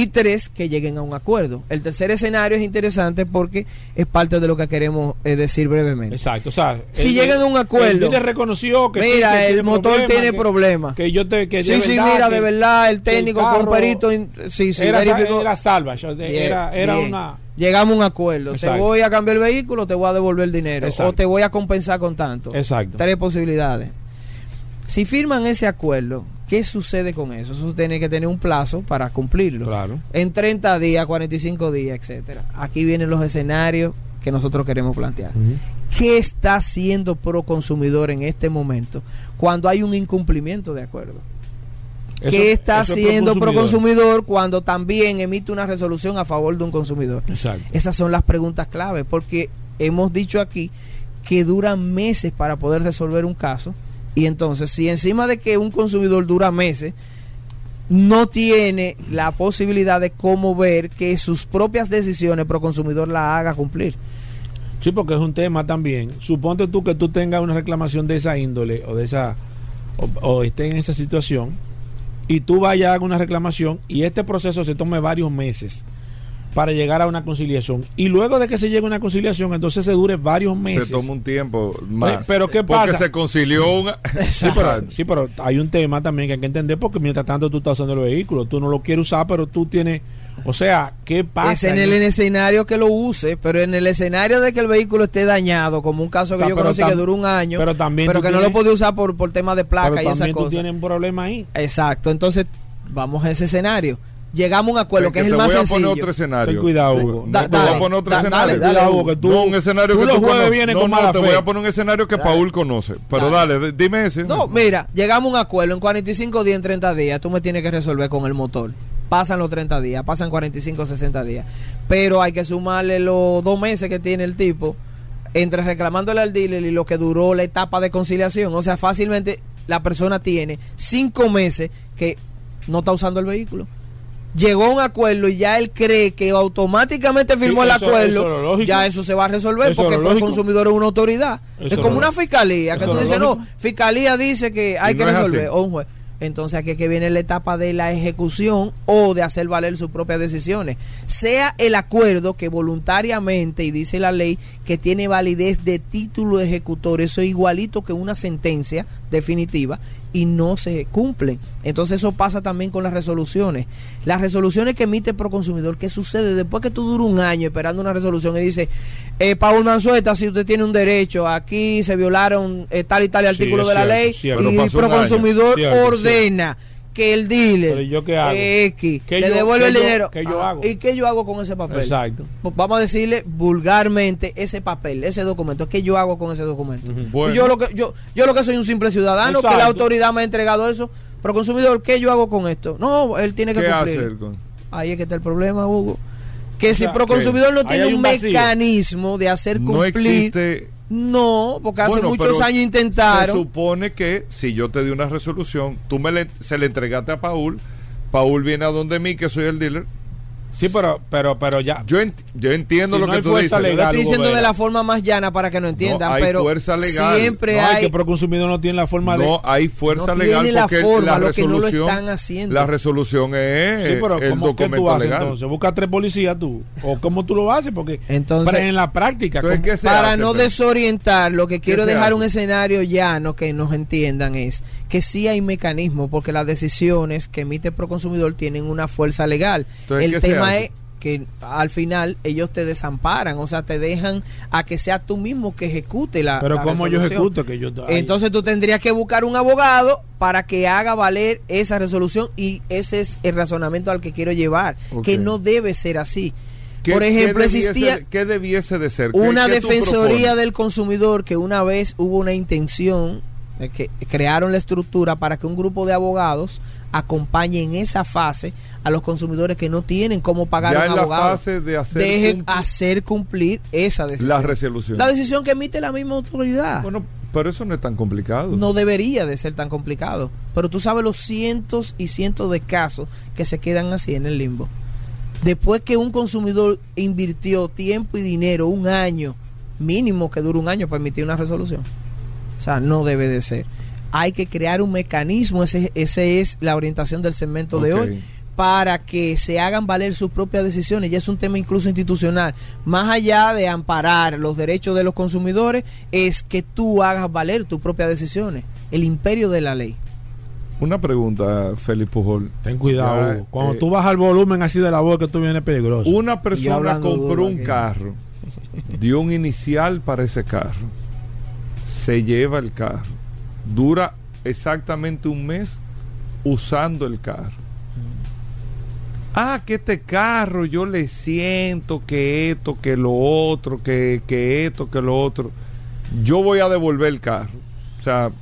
Y tres, que lleguen a un acuerdo. El tercer escenario es interesante porque es parte de lo que queremos eh, decir brevemente. Exacto. O sea, Si el- llegan a un acuerdo- El reconoció que sí, Mira, que el motor problema, tiene que- problemas. Que yo te. Que Sí, de sí, verdad, mira, que- de verdad, el que el técnico con perito, sí, sí, era, era Bien, Era, era bien. una. Llegamos a un acuerdo. Te voy a cambiar el vehículo, te voy a devolver el dinero. Exacto. O te voy a compensar con tanto. Exacto. Tres posibilidades. Si firman ese acuerdo, ¿qué sucede con eso? Eso tiene que tener un plazo para cumplirlo. Claro. En 30 días, 45 días, etcétera. Aquí vienen los escenarios que nosotros queremos plantear. ¿Qué está haciendo Proconsumidor en este momento cuando hay un incumplimiento de acuerdo? Eso- ¿Qué está haciendo Proconsumidor. Proconsumidor cuando también emite una resolución a favor de un consumidor? Exacto. Esas son las preguntas clave, porque hemos dicho aquí que duran meses para poder resolver un caso. Y entonces, si encima de que un consumidor dura meses, no tiene la posibilidad de cómo ver que sus propias decisiones pro consumidor la haga cumplir. Sí, porque es un tema también. Suponte tú que tú tengas una reclamación de esa índole o de esa o, o esté en esa situación y tú vayas a una reclamación y este proceso se tome varios meses para llegar a una conciliación y luego de que se llegue a una conciliación entonces se dure varios meses. Se toma un tiempo más. pero ¿qué Porque pasa? se concilió una. Sí pero, sí, pero hay un tema también que hay que entender porque mientras tanto tú estás usando el vehículo, tú no lo quieres usar, pero tú tienes, o sea, ¿qué pasa? Es en el escenario que lo use, pero en el escenario de que el vehículo esté dañado, como un caso que Ta- yo pero conocí tam- que duró un año, pero también pero que no lo podía usar por, por temas de pero placa y esas también tú cosas. tienes un problema ahí. Exacto, entonces vamos a ese escenario. Llegamos a un acuerdo que, es el te más voy a sencillo. poner otro escenario. Ten cuidado, Hugo. Da- No, te voy dale, a poner otro da- escenario. dale, dale, Cuidado, Hugo. que tú, no, un escenario tú que los tú jueves conoces. vienes No, con no, mala te fe. voy a poner un escenario que Paul conoce. Pero dale, dime ese. No, mira, llegamos a un acuerdo en 45 días, en 30 días, tú me tienes que resolver con el motor. Pasan los 30 días, pasan 45, 60 días. Pero hay que sumarle los dos meses que tiene el tipo entre reclamándole al dealer y lo que duró la etapa de conciliación. O sea, fácilmente la persona tiene cinco meses que no está usando el vehículo. Llegó a un acuerdo y ya él cree que automáticamente Sí, firmó el eso- acuerdo, eso ya eso se va a resolver Eso es porque el consumidor es una autoridad. Es como una fiscalía que tú dices, no, fiscalía dice que hay Y que no resolver, así. o un juez. Entonces aquí es que viene la etapa de la ejecución o de hacer valer sus propias decisiones. Sea el acuerdo que voluntariamente, y dice la ley, que tiene validez de título ejecutor, eso es igualito que una sentencia definitiva y no se cumplen. Entonces eso pasa también con las resoluciones. Las resoluciones que emite el Proconsumidor, ¿qué sucede? Después que tú duras un año esperando una resolución y dice, eh, Paul Manzueta, si usted tiene un derecho, aquí se violaron eh, tal y tal artículo de la cierto, ley cierto. y el. Proconsumidor Cierto, ordena que el Pero dealer ¿yo qué hago? X ¿Qué le yo- devuelve qué el yo- dinero. qué yo Ah, hago? ¿Y qué yo hago con ese papel? Exacto. Pues Vamos a decirle vulgarmente ese papel, ese documento. ¿Qué yo hago con ese documento? Bueno. Yo lo que yo, yo lo que soy un simple ciudadano, que la autoridad me ha entregado eso. Pero consumidor, ¿qué yo hago con esto? No, él tiene que ¿Qué cumplir. hacer con? Ahí es que está el problema, Hugo. Que si sea, Proconsumidor no tiene un, mecanismo de hacer No cumplir. existe. No, porque hace Bueno, muchos años Se intentaron. supone que si yo te di una resolución, tú me le- se le entregaste a Paul, Paul viene a donde mí, que soy el dealer. Sí, pero, pero, pero ya. Yo, ent- yo entiendo Si lo no que hay tú fuerza dices. Lo legal, estoy Hugo diciendo de la forma más llana para que no entiendan, hay pero fuerza legal. siempre No, hay que Proconsumidor no tiene la forma de. No hay fuerza No legal tiene la porque forma, la lo que no lo resolución, están haciendo. la resolución es Sí, pero el ¿cómo, ¿qué documento tú haces legal. entonces? ¿Busca tres policías tú? ¿O cómo tú lo haces? Porque Entonces- pero en la práctica, Entonces, ¿cómo- ¿qué se para hace, no desorientar, lo que quiero dejar hace? un escenario llano que nos entiendan es que sí hay mecanismos porque las decisiones que emite el Proconsumidor tienen una fuerza legal. Entonces, el ¿qué se tema hace? es que al final ellos te desamparan, o sea, te dejan a que sea tú mismo que ejecute la pero la ¿cómo yo resolución. ejecuto? Que yo, ay, Entonces tú tendrías que buscar un abogado para que haga valer esa resolución y ese es el razonamiento al que quiero llevar, que no debe ser así. ¿Qué- Por ejemplo, qué debiese existía de- ¿Qué debiese de ser? ¿Qué- una defensoría del consumidor que una vez hubo una intención de que crearon la estructura para que un grupo de abogados acompañe en esa fase a los consumidores que no tienen cómo pagar Ya un en la abogado. fase de hacer Deje cumplir hacer cumplir esa decisión. la resolución. La decisión que emite la misma autoridad. Bueno, pero eso no es tan complicado. no debería de ser tan complicado. Pero tú sabes los cientos y cientos de casos que se quedan así en el limbo. Después que un consumidor invirtió tiempo y dinero, un año, mínimo que dure un año para emitir una resolución. O sea, no debe de ser. Hay que crear un mecanismo, ese, ese es la orientación del segmento de hoy, para que se hagan valer sus propias decisiones. Ya es un tema incluso institucional. Más allá de amparar los derechos de los consumidores, es que tú hagas valer tus propias decisiones. El imperio de la ley. Una pregunta, Félix Pujol. Ten cuidado, Ya. Cuando eh, tú bajas el volumen así de la voz que tú vienes peligroso. Una persona compró un carro, dio un inicial para ese carro, se lleva el carro, dura exactamente un mes usando el carro. Ah, que este carro yo le siento que esto, que lo otro, que, que esto, que lo otro. Yo voy a devolver el carro. O sea,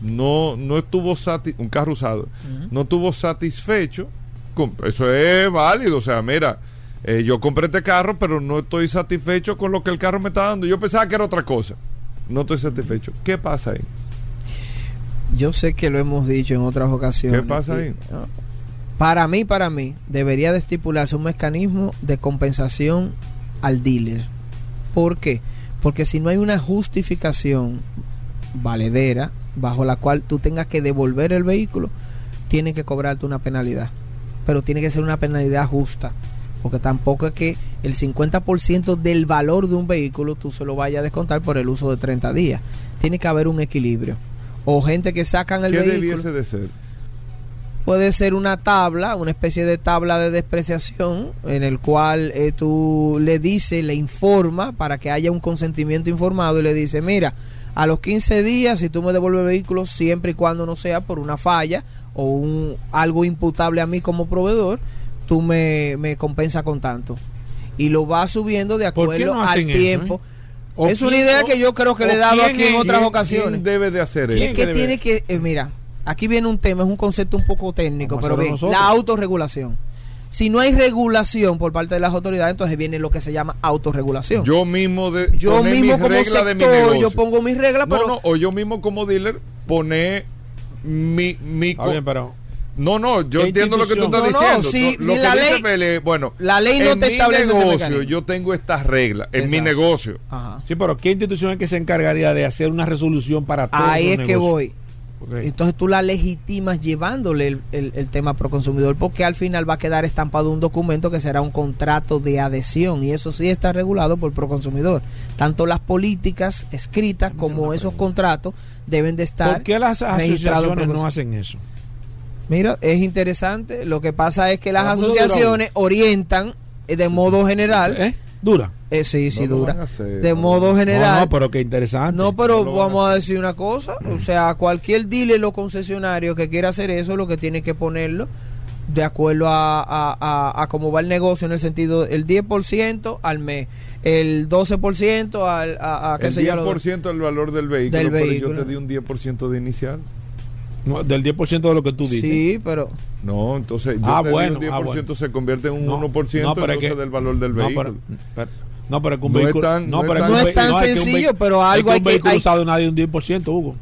no, no estuvo sati un carro usado, no estuvo satisfecho. con- eso es válido. O sea, mira, eh, yo compré este carro, pero no estoy satisfecho con lo que el carro me está dando. Yo pensaba que era otra cosa. No estoy satisfecho. ¿Qué pasa ahí? Yo sé que lo hemos dicho en otras ocasiones. ¿Qué pasa ahí? Y, ah, Para mí, para mí, debería de estipularse un mecanismo de compensación al dealer. ¿Por qué? Porque si no hay una justificación valedera bajo la cual tú tengas que devolver el vehículo, tiene que cobrarte una penalidad. Pero tiene que ser una penalidad justa. Porque tampoco es que el 50% del valor de un vehículo tú se lo vayas a descontar por el uso de 30 días. Tiene que haber un equilibrio. O gente que sacan el ¿Qué vehículo. debiese de ser? Puede ser una tabla, una especie de tabla de despreciación en el cual eh, tú le dices, le informa para que haya un consentimiento informado y le dice, mira, a los 15 días si tú me devuelves el vehículo siempre y cuando no sea por una falla o un algo imputable a mí como proveedor, tú me, me compensas con tanto. Y lo vas subiendo de ¿Por qué acuerdo no al eso, tiempo. eh? ¿O Es una idea o- que yo creo que le he dado aquí en otras ¿Quién- ocasiones. ¿Quién debe de hacer ¿Quién eso? Es que debe- tiene que, eh, mira, aquí viene un tema, es un concepto un poco técnico, pero bien, nosotros. la autorregulación. Si no hay regulación por parte de las autoridades, entonces viene lo que se llama autorregulación. Yo mismo de Yo mismo mis como reglas de mi sector, negocio. yo pongo mis reglas, No, pero no, o yo mismo como dealer poner mi, mi bien, pero No, no, yo ¿Qué entiendo lo que tú estás institución? No, no, diciendo. sí, lo que la dice ley- bueno, la ley no en te mi establece negocio yo tengo estas reglas en mi negocio. Ajá. sí, pero ¿qué institución es que se encargaría de hacer una resolución para todos ahí es que voy. Entonces tú la legitimas llevándole el, el- el tema pro consumidor porque al final va a quedar estampado un documento que será un contrato de adhesión y eso sí está regulado por pro consumidor. Tanto las políticas escritas como esos contratos deben de estar ¿Por qué las asociaciones no hacen eso? Mira, es interesante. Lo que pasa es que las Vamos asociaciones orientan eh, de modo general. ¿Eh? ¿Dura? eh, sí, sí, No dura. hacer, de no modo general. No, pero qué interesante. No, pero van a vamos a decir una cosa, o sea, cualquier dealer o concesionario que quiera hacer eso, lo que tiene que ponerlo de acuerdo a, a, a- a cómo va el negocio en el sentido el 10% al mes, el 12% al, a, a qué El lo- 10% del valor del vehículo, Del pero vehículo. yo te di un 10% de inicial. No, del 10% de lo que tú dices. Sí, pero No, entonces yo Ah, te bueno, di un ah, 10% bueno. se convierte en un No, 1% no, pero entonces es que- del valor del no, vehículo. pero, pero- no, pero es que un No es vehículo. tan- no es pero tan- un un sencillo, pero algo que hay un que- vehículo hay- usado nadie un 10%, Hugo.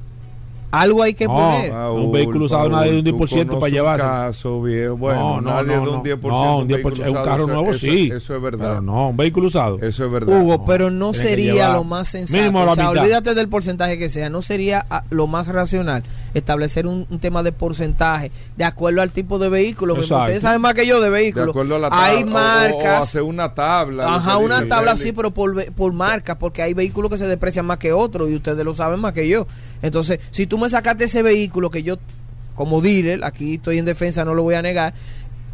algo hay que No, poner. Paul, un vehículo usado nadie de un Paul, 10% tú para llevarse. Un caso, viejo. Bueno, no, no, nadie no, de un 10% No, un de un 10%, vehículo un usado, carro eso- nuevo eso- sí. Eso es verdad. Pero no, un vehículo usado. Eso es verdad. Hugo, No, pero no sería lo más sensato. mínimo o sea, mitad. olvídate del porcentaje que sea. No sería ah, lo más racional establecer un, un tema de porcentaje de acuerdo al tipo de vehículo. Porque. Ustedes saben más que yo de De vehículos. acuerdo a la tabla. Hay o- o- marcas. O, hacer una tabla. Ajá, una dice tabla así, pero por, ve- por marca, porque hay vehículos que se deprecian más que otros y ustedes lo saben más que yo. Entonces, si tú me sacaste ese vehículo que yo, como dealer, aquí estoy en defensa, no lo voy a negar,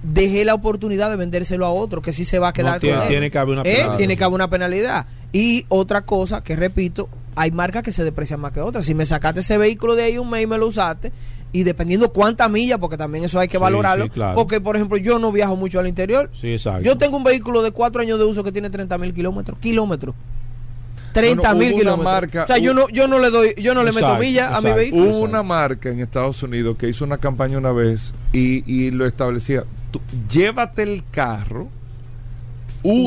dejé la oportunidad de vendérselo a otro que sí se va a quedar No, tiene- con él. tiene que haber una ¿Eh? Tiene que haber una penalidad. Y otra cosa que repito, hay marcas que se deprecian más que otras. Si me sacaste ese vehículo de ahí un mes y me lo usaste, y dependiendo cuánta milla, porque también eso hay que Sí, valorarlo, sí, claro. porque por ejemplo yo no viajo mucho al interior, Sí, exacto. yo tengo un vehículo de cuatro años de uso que tiene 30 mil kilómetros. Kilómetros. 30 mil Bueno, kilómetros. marca- o sea, yo no, yo no le doy, yo no le meto Exacto, millas a mi vehículo. Hubo una marca en Estados Unidos que hizo una campaña una vez y, y lo establecía. Tú, llévate el carro, úsalo,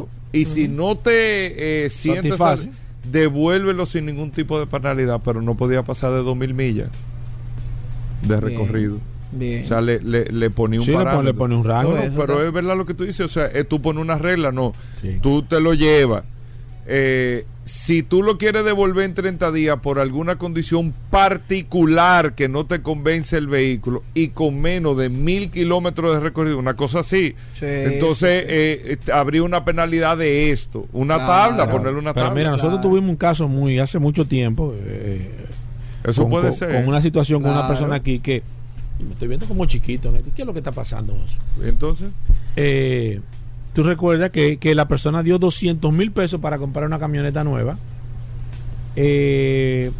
Úsalo. y si no te eh, sientes, Satisface. Devuélvelo sin ningún tipo de penalidad, pero no podía pasar de 2.000 millas de recorrido. Bien. O sea, le, le, le ponía un Sí, le pone- parámetro. le pone un rango. No, no, Eso pero es verdad lo que tú dices. O sea, eh, tú pones una regla, no. Sí. Tú te lo llevas. Eh, si tú lo quieres devolver en 30 días por alguna condición particular que no te convence el vehículo y con menos de mil kilómetros de recorrido, una cosa así, Sí, entonces sí, eh, eh, habría una penalidad de esto, una Claro. tabla, ponerle una Pero tabla. mira, nosotros Claro. tuvimos un caso muy hace mucho tiempo. eh, Eso con, puede con- ser. Con una situación con una persona aquí que y me estoy viendo como chiquito. ¿Qué es lo que está pasando? Entonces, Eh, Tú recuerdas que, que la persona dio 200 mil pesos para comprar una camioneta nueva. Eh,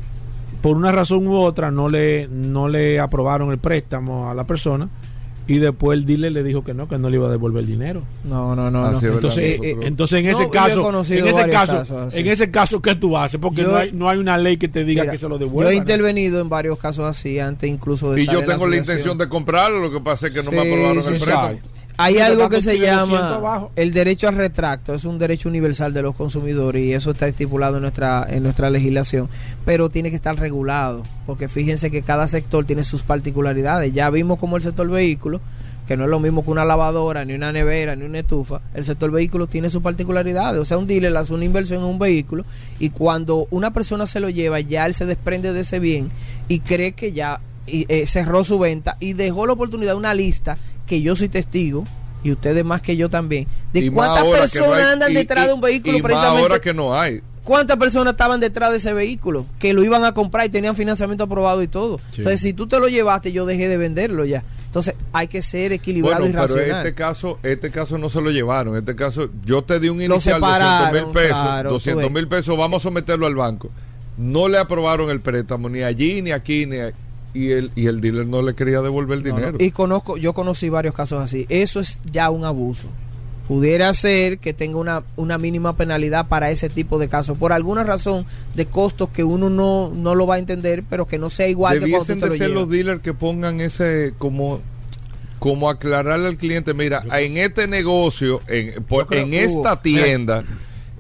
por una razón u otra no le, no le aprobaron el préstamo a la persona y después el dealer le dijo que no, que no le iba a devolver el dinero. No, no, no. Entonces, Eh, entonces en ese yo he caso, en ese caso, casos en ese caso, ¿qué tú haces? Porque Yo- no, hay, no hay una ley que te diga Mira, que se lo Yo devuelva. he ¿no? intervenido en varios casos así, antes incluso de y yo la tengo la intención de comprarlo, lo que pasa es que no me aprobaron sí, el préstamo. Hay algo que se tiene 200 llama el derecho al retracto, es un derecho universal de los consumidores y eso está estipulado en nuestra en nuestra legislación, pero tiene que estar regulado, porque fíjense que cada sector tiene sus particularidades. Ya vimos como el sector vehículo, que no es lo mismo que una lavadora, ni una nevera, ni una estufa, el sector vehículo tiene sus particularidades. O sea, un dealer hace una inversión en un vehículo y cuando una persona se lo lleva, ya él se desprende de ese bien y cree que ya y, eh, cerró su venta y dejó la oportunidad, una lista que yo soy testigo y ustedes más que yo también, de Y cuántas personas no hay- andan y- detrás y- de un vehículo y precisamente. ahora que no hay. ¿Cuántas personas estaban detrás de ese vehículo? Que lo iban a comprar y tenían financiamiento aprobado y todo. Sí. Entonces, si tú te lo llevaste, yo dejé de venderlo ya. Entonces, hay que ser equilibrado Bueno, y pero racional. este caso, este caso no se lo llevaron. Este caso, yo te di un inicial de 200 separaron, mil pesos. claro, tú 200 ves. mil pesos, vamos a someterlo al banco. No le aprobaron el préstamo ni allí, ni aquí, ni ahí. Y el, y el dealer no le quería devolver el No, no. dinero. Y conozco, yo conocí varios casos así. Eso es ya un abuso. Pudiera ser que tenga una, una mínima penalidad para ese tipo de casos, por alguna razón de costos que uno no, no lo va a entender, pero que no sea igual que cuando Debiesen tú te de lo ser los dealers que pongan ese como como aclararle al cliente, mira, en este negocio, en, por- creo en esta tienda,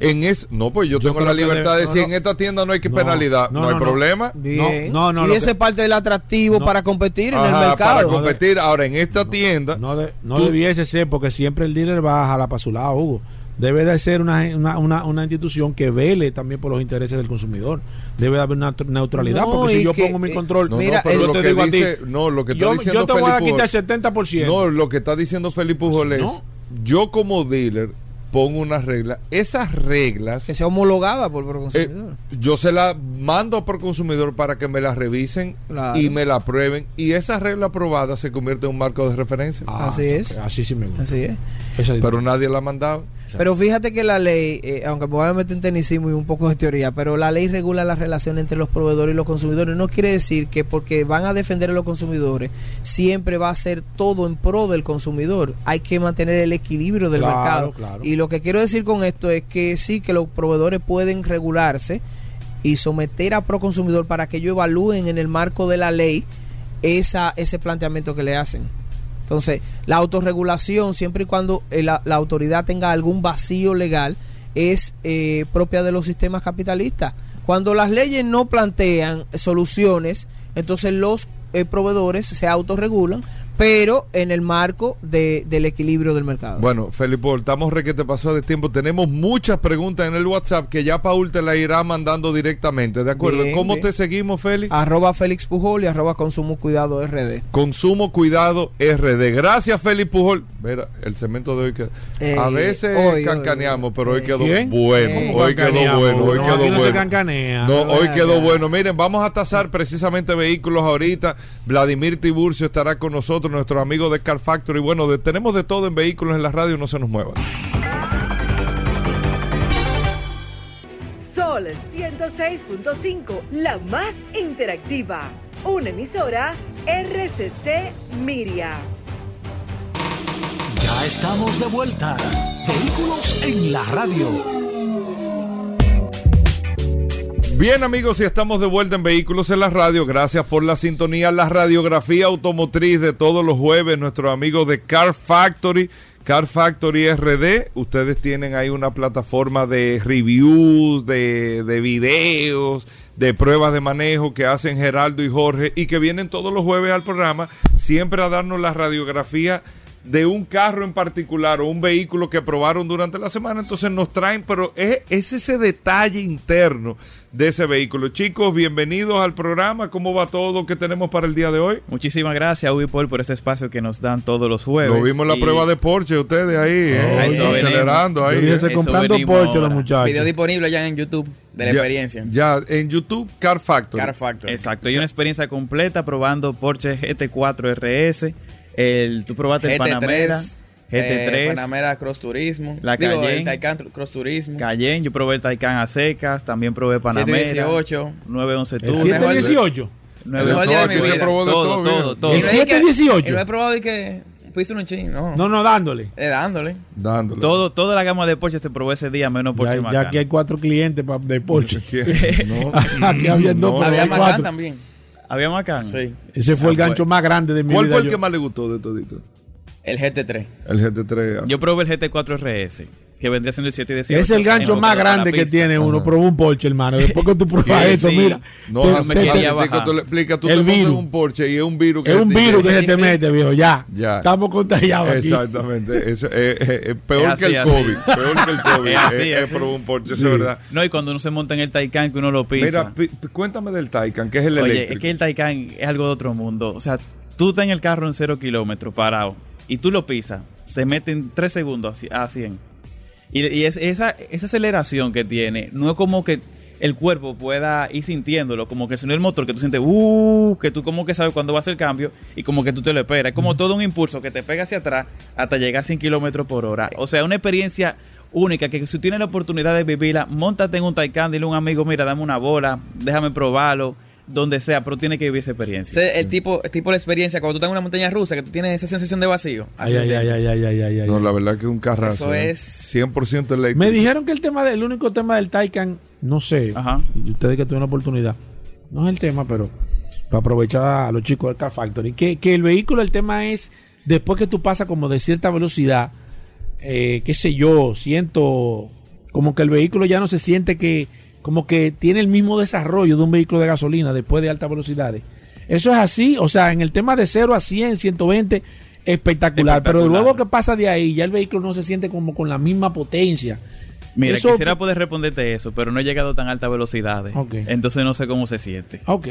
en es, no, pues yo, Yo tengo la libertad de- decir, no. en esta tienda no hay que No, penalidad, no, no, hay problema. Bien. No, no, y que- es parte del atractivo No. para competir en el mercado. para No, de- competir. Ahora, en esta tienda, No, de- no Tú- debiese ser porque siempre el dealer va a jalar para su lado, Hugo. Debe de ser una, una, una, una institución que vele también por los intereses del consumidor. Debe de haber una tr- neutralidad No, porque si yo que, pongo mi eh, control, no, Mira, no, pero el- lo te que digo a dice, ti, no, lo que está yo, diciendo yo te voy a quitar el Pujol- 70%. No, lo que está diciendo Felipe Pujol es, No. yo como dealer pongo unas reglas, esas reglas que sea homologada por Eh, Proconsumidor. yo se la mando por consumidor para que me la revisen Claro. y me la aprueben y esa regla aprobada se convierte en un marco de referencia. Ah, Así ok, es. Así sí me gusta. Así es. Pero nadie la ha mandado. Pero fíjate que la ley, eh, aunque me voy a meter en tecnicismo y un poco de teoría, pero la ley regula la relación entre los proveedores y los consumidores. No quiere decir que porque van a defender a los consumidores, siempre va a ser todo en pro del consumidor. Hay que mantener el equilibrio del Claro, mercado. claro. Y lo que quiero decir con esto es que sí, que los proveedores pueden regularse y someter a Proconsumidor para que ellos evalúen en el marco de la ley esa, ese planteamiento que le hacen. Entonces, la autorregulación, siempre y cuando eh, la, autoridad tenga algún vacío legal, es eh, propia de los sistemas capitalistas. Cuando las leyes no plantean soluciones, entonces los eh, proveedores se autorregulan, pero en el marco de- del equilibrio del mercado. Bueno, Felipe, estamos re que te pasó de tiempo. Tenemos muchas preguntas en el WhatsApp que ya Paul te la irá mandando directamente, ¿de acuerdo? Bien, ¿Cómo bien. te seguimos, Félix? Arroba Félix Pujol y arroba Consumo Cuidado RD. Consumo Cuidado RD. Gracias, Félix Pujol. Mira, el cemento de hoy que Eh, a veces hoy, hoy, cancaneamos, pero hoy eh, quedó ¿quién? bueno. Eh, Hoy quedó bueno, hoy No, quedó aquí no se bueno. cancanea. No, hoy quedó bueno. Miren, vamos a tasar precisamente vehículos ahorita. Vladimir Tiburcio estará con nosotros, nuestro amigo de Car Factory. Bueno, de- tenemos de todo en vehículos en la radio, no se nos muevan. Sol 106.5, la más interactiva. Una emisora RCC Miria. Ya estamos de vuelta. Vehículos en la radio. Bien amigos, y estamos de vuelta en Vehículos en la Radio. Gracias por la sintonía, la radiografía automotriz de todos los jueves. Nuestros amigos de Car Factory, Car Factory RD. Ustedes tienen ahí una plataforma de reviews, de, de videos, de pruebas de manejo que hacen Geraldo y Jorge y que vienen todos los jueves al programa, siempre a darnos la radiografía de un carro en particular o un vehículo que probaron durante la semana, entonces nos traen, pero es, es ese detalle interno de ese vehículo. Chicos, bienvenidos al programa. ¿Cómo va todo que tenemos para el día de hoy? Muchísimas gracias, Ubi Paul, por este espacio que nos dan todos los jueves. Lo vimos la Y prueba de Porsche, ustedes ahí, eh, a eso acelerando ahí. eh. comprando Porsche los muchachos. Video disponible ya en YouTube de la Ya- experiencia. Ya, en YouTube, Car Factory. Car Factor. Exacto, y una experiencia completa probando Porsche GT4 RS. El, tú probaste el Panamera, GT3, eh, Panamera Cross Turismo. La Digo, Cayenne. el Taycan Cross Turismo. Cayenne, yo probé el Taycan a secas, también probé Panamera, 718. 911 El Turbo, mejor- 718. El mejor día de mi Aquí se vida. probó de todo, todo, todo, todo. El Y no es que- 718. y no he probado de que piso un chin, no. No, no, dándole. Eh, dándole. Dándole. todo, toda la gama de Porsche se probó ese día, menos Porsche Ya, Macan. ya que hay cuatro clientes de Porsche. No. Aquí había dos, pero Había Macan cuatro. también. ¿Había Macan? Sí. Ese fue el Ah, gancho pues. más grande de mi ¿Cuál vida. fue el yo. que más le gustó de todito? El GT3. El GT3. Yo probé el GT4 RS, que vendría siendo el 7 y 18. Es el gancho más grande que tiene uno. Ajá. Probó un Porsche, hermano. Después que tú pruebas Sí, eso, sí. mira. No, te- no me te- quería. Tú le explicas, tú El te virus. un Porsche y es un virus que Es un te- virus que se te mete, viejo. Ya. Ya. Estamos contagiados aquí. Exactamente. Eso, eh, eh, eh, peor Es que el así, así. COVID. Peor que el COVID. Es así, Eh, eh, así. pero un Porsche, Sí. es verdad. No, y cuando uno se monta en el Taycan que uno lo pisa. Mira, cuéntame del Taycan, que es el Oye, eléctrico. es que el Taycan es algo de otro mundo. O sea, tú estás en el carro en cero kilómetros parado y tú lo pisas, se mete en tres segundos a ci- a 100. Y, y es, esa, esa aceleración que tiene, no es como que el cuerpo pueda ir sintiéndolo, como que el sonido del motor, que tú sientes, uh, que tú como que sabes cuándo va a ser el cambio y como que tú te lo esperas. Es como todo un impulso que te pega hacia atrás hasta llegar a 100 kilómetros por hora. O sea, una experiencia única que si tienes la oportunidad de vivirla, montate en un Taycan, dile a un amigo, mira, dame una bola, déjame probarlo. Donde sea, pero tiene que vivir esa experiencia. El tipo, el tipo de experiencia cuando tú estás en una montaña rusa, que tú tienes esa sensación de vacío. Ay, Así ay, ay, ay, ay, ay, ay, ay. No, la verdad que es un carrazo. Eso ¿eh? es- 100% eléctrico. Me dijeron que el tema del el único tema del Taycan, no sé, Ajá. y ustedes que tuvieron la oportunidad, no es el tema, pero para aprovechar a los chicos del Car Factory, que, que el vehículo, el tema es, después que tú pasas como de cierta velocidad, eh, qué sé yo, siento como que el vehículo ya no se siente que, como que tiene el mismo desarrollo de un vehículo de gasolina después de altas velocidades. Eso es así, o sea, en el tema de 0 a 100, 120, espectacular, pero Espectacular. luego que pasa de ahí, ya el vehículo no se siente como con la misma potencia. Mira, Eso- quisiera poder responderte eso, pero no he llegado a tan altas velocidades. Entonces no sé cómo se siente. Ok.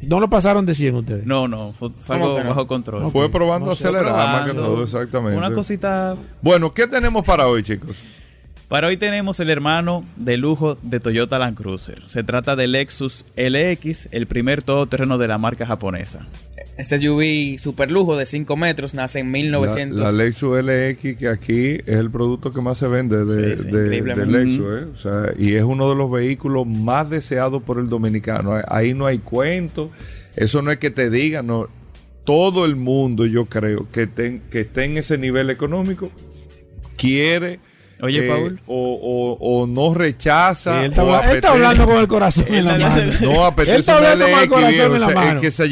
¿No lo pasaron de 100 ustedes? No, no, fue, fue ¿Cómo algo bajo control. Fue probando No acelerar más que todo, exactamente. Una cosita. Bueno, ¿qué tenemos para hoy, chicos? Para hoy tenemos el hermano de lujo de Toyota Land Cruiser. Se trata del Lexus LX, el primer todoterreno de la marca japonesa. Este SUV super lujo de 5 metros nace en 1900. La, la Lexus LX, que aquí es el producto que más se vende de, Sí, sí, de- increíblemente. de Lexus, ¿eh? O sea, y es uno de los vehículos más deseados por el dominicano. Ahí- Ahí no hay cuento, eso no es que te digan, no. Todo el mundo, yo creo, que, ten- que esté en ese nivel económico, quiere... Oye, eh, Paul. O, o- o no rechaza. Sí, él, está, o habla- él está apetece- hablando con el corazón en la Él- mano. No Él apetece está una hablando con el corazón viejo, en la mano. Es que esa.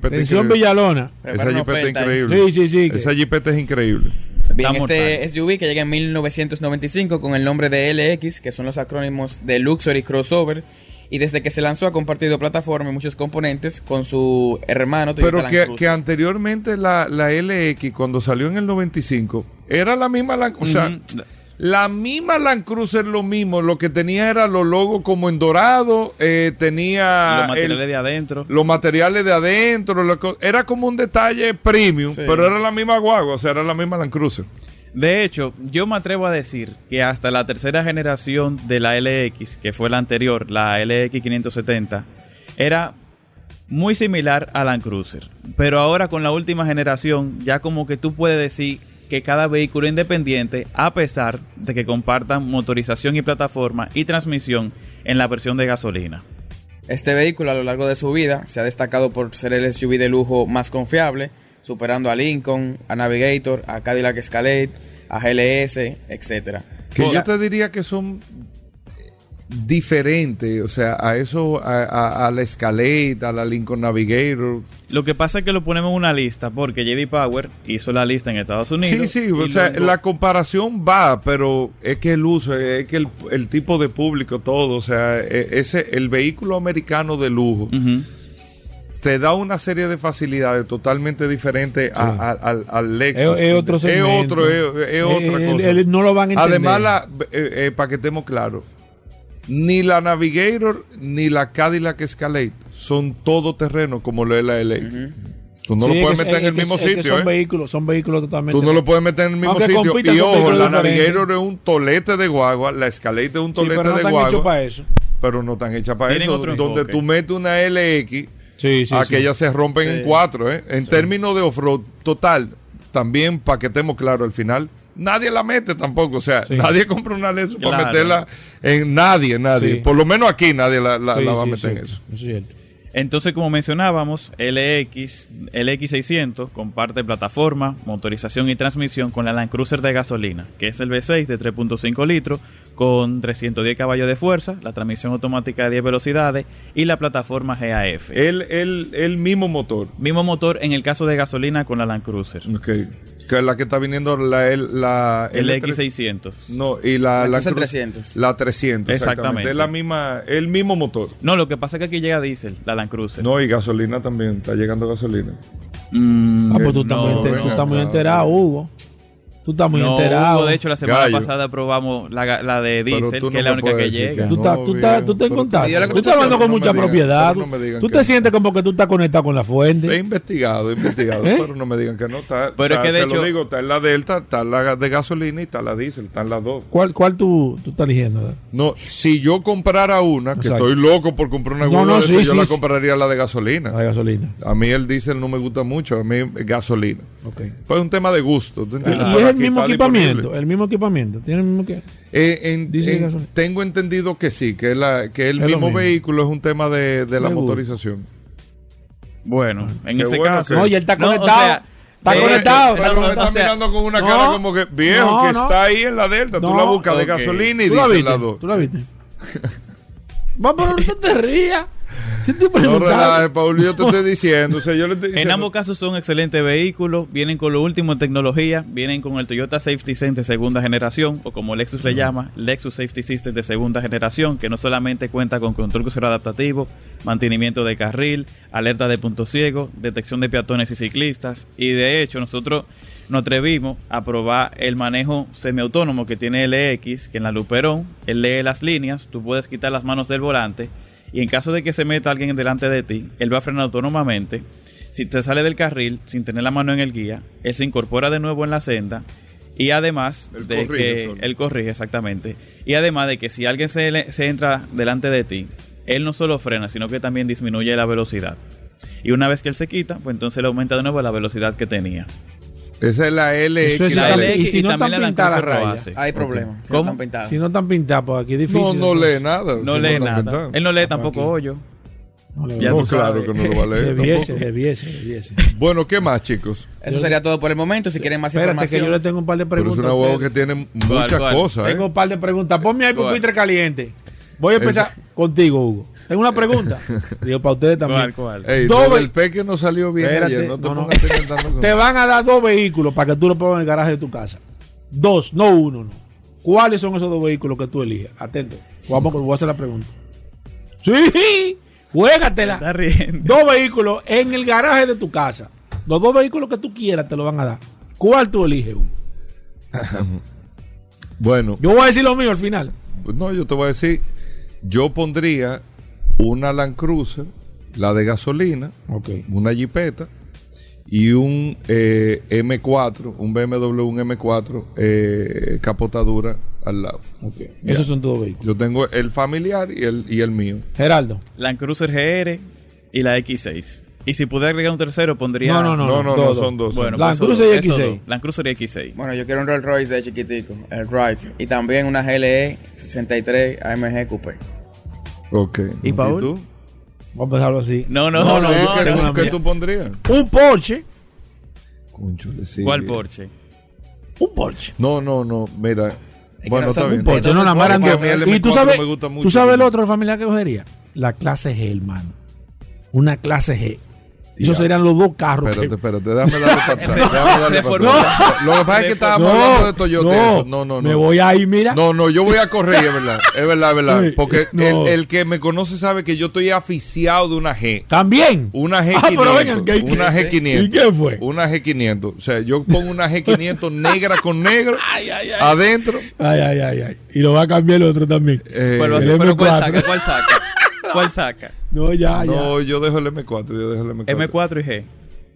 Atención Villalona. Esa jipeta es increíble. Sí, sí, sí. que- Esa jipeta es increíble. Bien, Está este SUV que llega en 1995 con el nombre de LX, que son los acrónimos de Luxury Crossover, y desde que se lanzó ha compartido plataforma y muchos componentes con su hermano Toyota Pero Land que, Cruiser. que anteriormente la, la LX, cuando salió en el 95, era la misma Land O sea, la misma Land Cruiser, lo mismo. Lo que tenía era los logos como en dorado, eh, tenía Los materiales el- de adentro. los materiales de adentro. era como un detalle premium, Sí. pero era la misma guagua, o sea, era la misma Land Cruiser. De hecho, yo me atrevo a decir que hasta la tercera generación de la LX, que fue la anterior, la LX 570, era muy similar a Land Cruiser. Pero ahora con la última generación, ya como que tú puedes decir que cada vehículo independiente, a pesar de que compartan motorización y plataforma y transmisión en la versión de gasolina. Este vehículo a lo largo de su vida se ha destacado por ser el SUV de lujo más confiable, superando a Lincoln, a Navigator, a Cadillac Escalade, a GLS, etcétera. Que yo te diría que son diferentes, o sea, a eso, a, a- a la Escalade, a la Lincoln Navigator. Lo que pasa es que lo ponemos en una lista porque JD Power hizo la lista en Estados Unidos. Sí, sí, o sea, luego- la comparación va, pero es que el uso, es que el, el tipo de público, todo, o sea, e- ese, el vehículo americano de lujo Ujú. Te da una serie de facilidades totalmente diferentes a- a- al, al Lexus. Es, es otro Es segmento. otro, es, es otra cosa. no lo van a entender. Además, la, eh, eh, para que estemos claros, ni la Navigator ni la Cadillac Escalade son todo terreno como lo es la LX. Tú no Sí, lo es puedes meter en es el mismo es sitio, Son ¿eh? vehículos, son vehículos totalmente. Tú no lo puedes meter en el mismo Aunque sitio. Y ojo, la. Navigator es un tolete de guagua, la Escalade es un Sí, tolete pero no de están guagua, hechos para eso. pero no están hechas para Tienen eso. Donde enfoque. tú metes una LX, Sí, sí, aquellas se rompen Sí. en cuatro, ¿eh? En términos de off-road, total, también para que estemos claros al final, nadie la mete tampoco. O sea, Sí. nadie compra una Lexus para meterla en nadie, nadie. Sí. Por lo menos aquí nadie la, la- Sí, la va a meter sí, en eso. es cierto. Entonces, como mencionábamos, LX, LX600 comparte plataforma, motorización y transmisión con la Land Cruiser de gasolina, que es el V6 de 3.5 litros con 310 caballos de fuerza, la transmisión automática de 10 velocidades y la plataforma GAF. El, el, el mismo motor. Mismo motor en el caso de gasolina con la Land Cruiser. Ok. Que es la que está viniendo la, el- la El L3. X600. No, y la, La la Cruiser Cruz- 300. La 300, exactamente. Exactamente. Es la misma, el mismo motor. No, lo que pasa es que aquí llega diésel, la Land Cruiser. No, y gasolina también, está llegando gasolina. Mm, Ah, pues tú estás, no, tú estás muy enterado, Hugo. Tú estás muy no, enterado. Hugo, de hecho, la semana Gallo. pasada probamos la, la de diésel, tú que es la única que llega. que Tú no, estás, tú estás, tú estás en pero- Tú estás hablando con mucha digan- propiedad. tú te no. sientes como que tú estás conectado con la He fuente. investigado, he investigado, ¿Eh? pero no me digan que no. Está, Pero es está- que de lo hecho- digo, está en la Delta, está en la de gasolina y está en la diésel, están las dos. ¿Cuál, cuál tú, tú estás eligiendo? No, si yo comprara una, que Exacto. estoy loco por comprar una No, no, de sí, esas, yo sí, la compraría la de gasolina. La de gasolina. A mí el diésel no me gusta mucho, a mí gasolina. Ok. Pues es un tema de gusto, ¿tú entiendes? Mismo equipamiento. El mismo equipamiento. Tiene el mismo que. Eh, en- Dice en- tengo entendido que sí, que, la, que el Es mismo mismo. vehículo es un tema de, de la motorización. Bueno, en Qué ese bueno caso. que- Oye, él está No, o conectado. sea, está eh, conectado. Pero no, me no, está o sea, mirando con una no, cara como que, viejo, no, que no. está ahí en la delta. Tú No, la buscas de ok. gasolina y ¿Tú la dices viste? la dos. ¿Tú la viste? Va, pero no te rías. ¿Qué te No relajes, Paul, yo te estoy diciendo. O sea, yo le estoy En diciendo- ambos casos son excelentes vehículos, vienen con lo último en tecnología, vienen con el Toyota Safety Sense de segunda generación, o como Lexus le llama, Lexus Safety System de segunda generación, que no solamente cuenta con control crucero adaptativo, mantenimiento de carril, alerta de punto ciego, detección de peatones y ciclistas, y de hecho nosotros nos atrevimos a probar el manejo semiautónomo que tiene LX, que en la Luperón, él lee las líneas, tú puedes quitar las manos del volante, y en caso de que se meta alguien delante de ti, él va a frenar autónomamente. Si te sale del carril sin tener la mano en el guía, él se incorpora de nuevo en la senda y además Él de corrige que solo. él corrige exactamente. Y además de que si alguien se, se entra delante de ti, él no solo frena, sino que también disminuye la velocidad. Y una vez que él se quita, pues entonces le aumenta de nuevo la velocidad que tenía. Esa es la LX. Eso es La la la LX. Y si no también están la pintadas rayas. Hay problemas. si ¿Cómo? no están pintadas. Si no están pintados, pues aquí es difícil. No, no entonces. lee nada. No si lee nada. Él no lee Aquí. tampoco hoyo. No No, claro que no lo va a leer. Debiese, debiese, debiese. Bueno, ¿qué más, chicos? Eso sería todo por el momento. Si quieren más Espérate, que información. yo le tengo un par de Pero es preguntas. una huevo que tiene muchas cosas, ¿eh? Tengo un par de preguntas. Ponme ahí pupitre caliente. Voy a empezar contigo, Hugo. Tengo una pregunta. Digo, para ustedes también. ¿Cuál, cuál? Ey, Dos del peque no salió bien Espérate, ayer. No te no, no. pongas inventando con- Te van a dar dos vehículos para que tú lo pongas en el garaje de tu casa. Dos, no uno, no. ¿Cuáles son esos dos vehículos que tú eliges? Atento. Vamos, voy a hacer la pregunta. Sí, juégatela. Está riendo. Dos vehículos en el garaje de tu casa. Los dos vehículos que tú quieras te lo van a dar. ¿Cuál tú eliges? Hugo? Bueno, Yo voy a decir lo mío al final. no, yo te voy a decir, yo pondría una Land Cruiser, la de gasolina, una Jeepeta y un eh, M4, un BMW, un M4 eh, capotadura al lado. Esos son todos vehículos. Yo tengo el familiar y el, y el mío. Geraldo. Land Cruiser GR y la X6. Y si pudiera agregar un tercero, pondría. No, no, no. No, no, son dos. Bueno, Land pues eso- Cruiser y eso X6. dos. Land Cruiser y X6. Bueno, yo quiero un Rolls Royce de chiquitico, el Wright. Y también una GLE 63 AMG Coupé. Ok. ¿Y Paul? tú? Vamos a dejarlo así. No, no, No, ¿qué tú pondrías? Un Porsche. Sí, ¿Cuál. Porsche? Un Porsche. No, no, no, mira. Bueno, no está bien. Un Porsche, no, nada más eran Porque a dos. mí el Y tú M4 sabes, me gusta mucho. tú sabes el otro familiar que cogería. La clase G, hermano. Una clase G. Esos serían los dos carros. Espérate, espérate, déjame darle para atrás. Déjame darle para Reformula. atrás. Lo que pasa es que estábamos No, hablando de Toyota. eso. No, no, no. Me voy ahí, mira. No, no, yo voy a correr, es verdad. Es verdad, es verdad. Porque no. el, el que me conoce sabe que yo estoy aficiado de una G. También. Una Ah, G500. pero vengan, ¿qué- qué- una G500. ¿Y qué fue? Una G500. O sea, yo pongo una G500 negra con negro adentro. Ay, ay, ay, ay. Y lo va a cambiar el otro también. Eh. ¿Pero cuál M4. saca? ¿Cuál saca? ¿Cuál saca? No, ya, no, yo dejo el M4. Yo dejo el M4. M4 y G.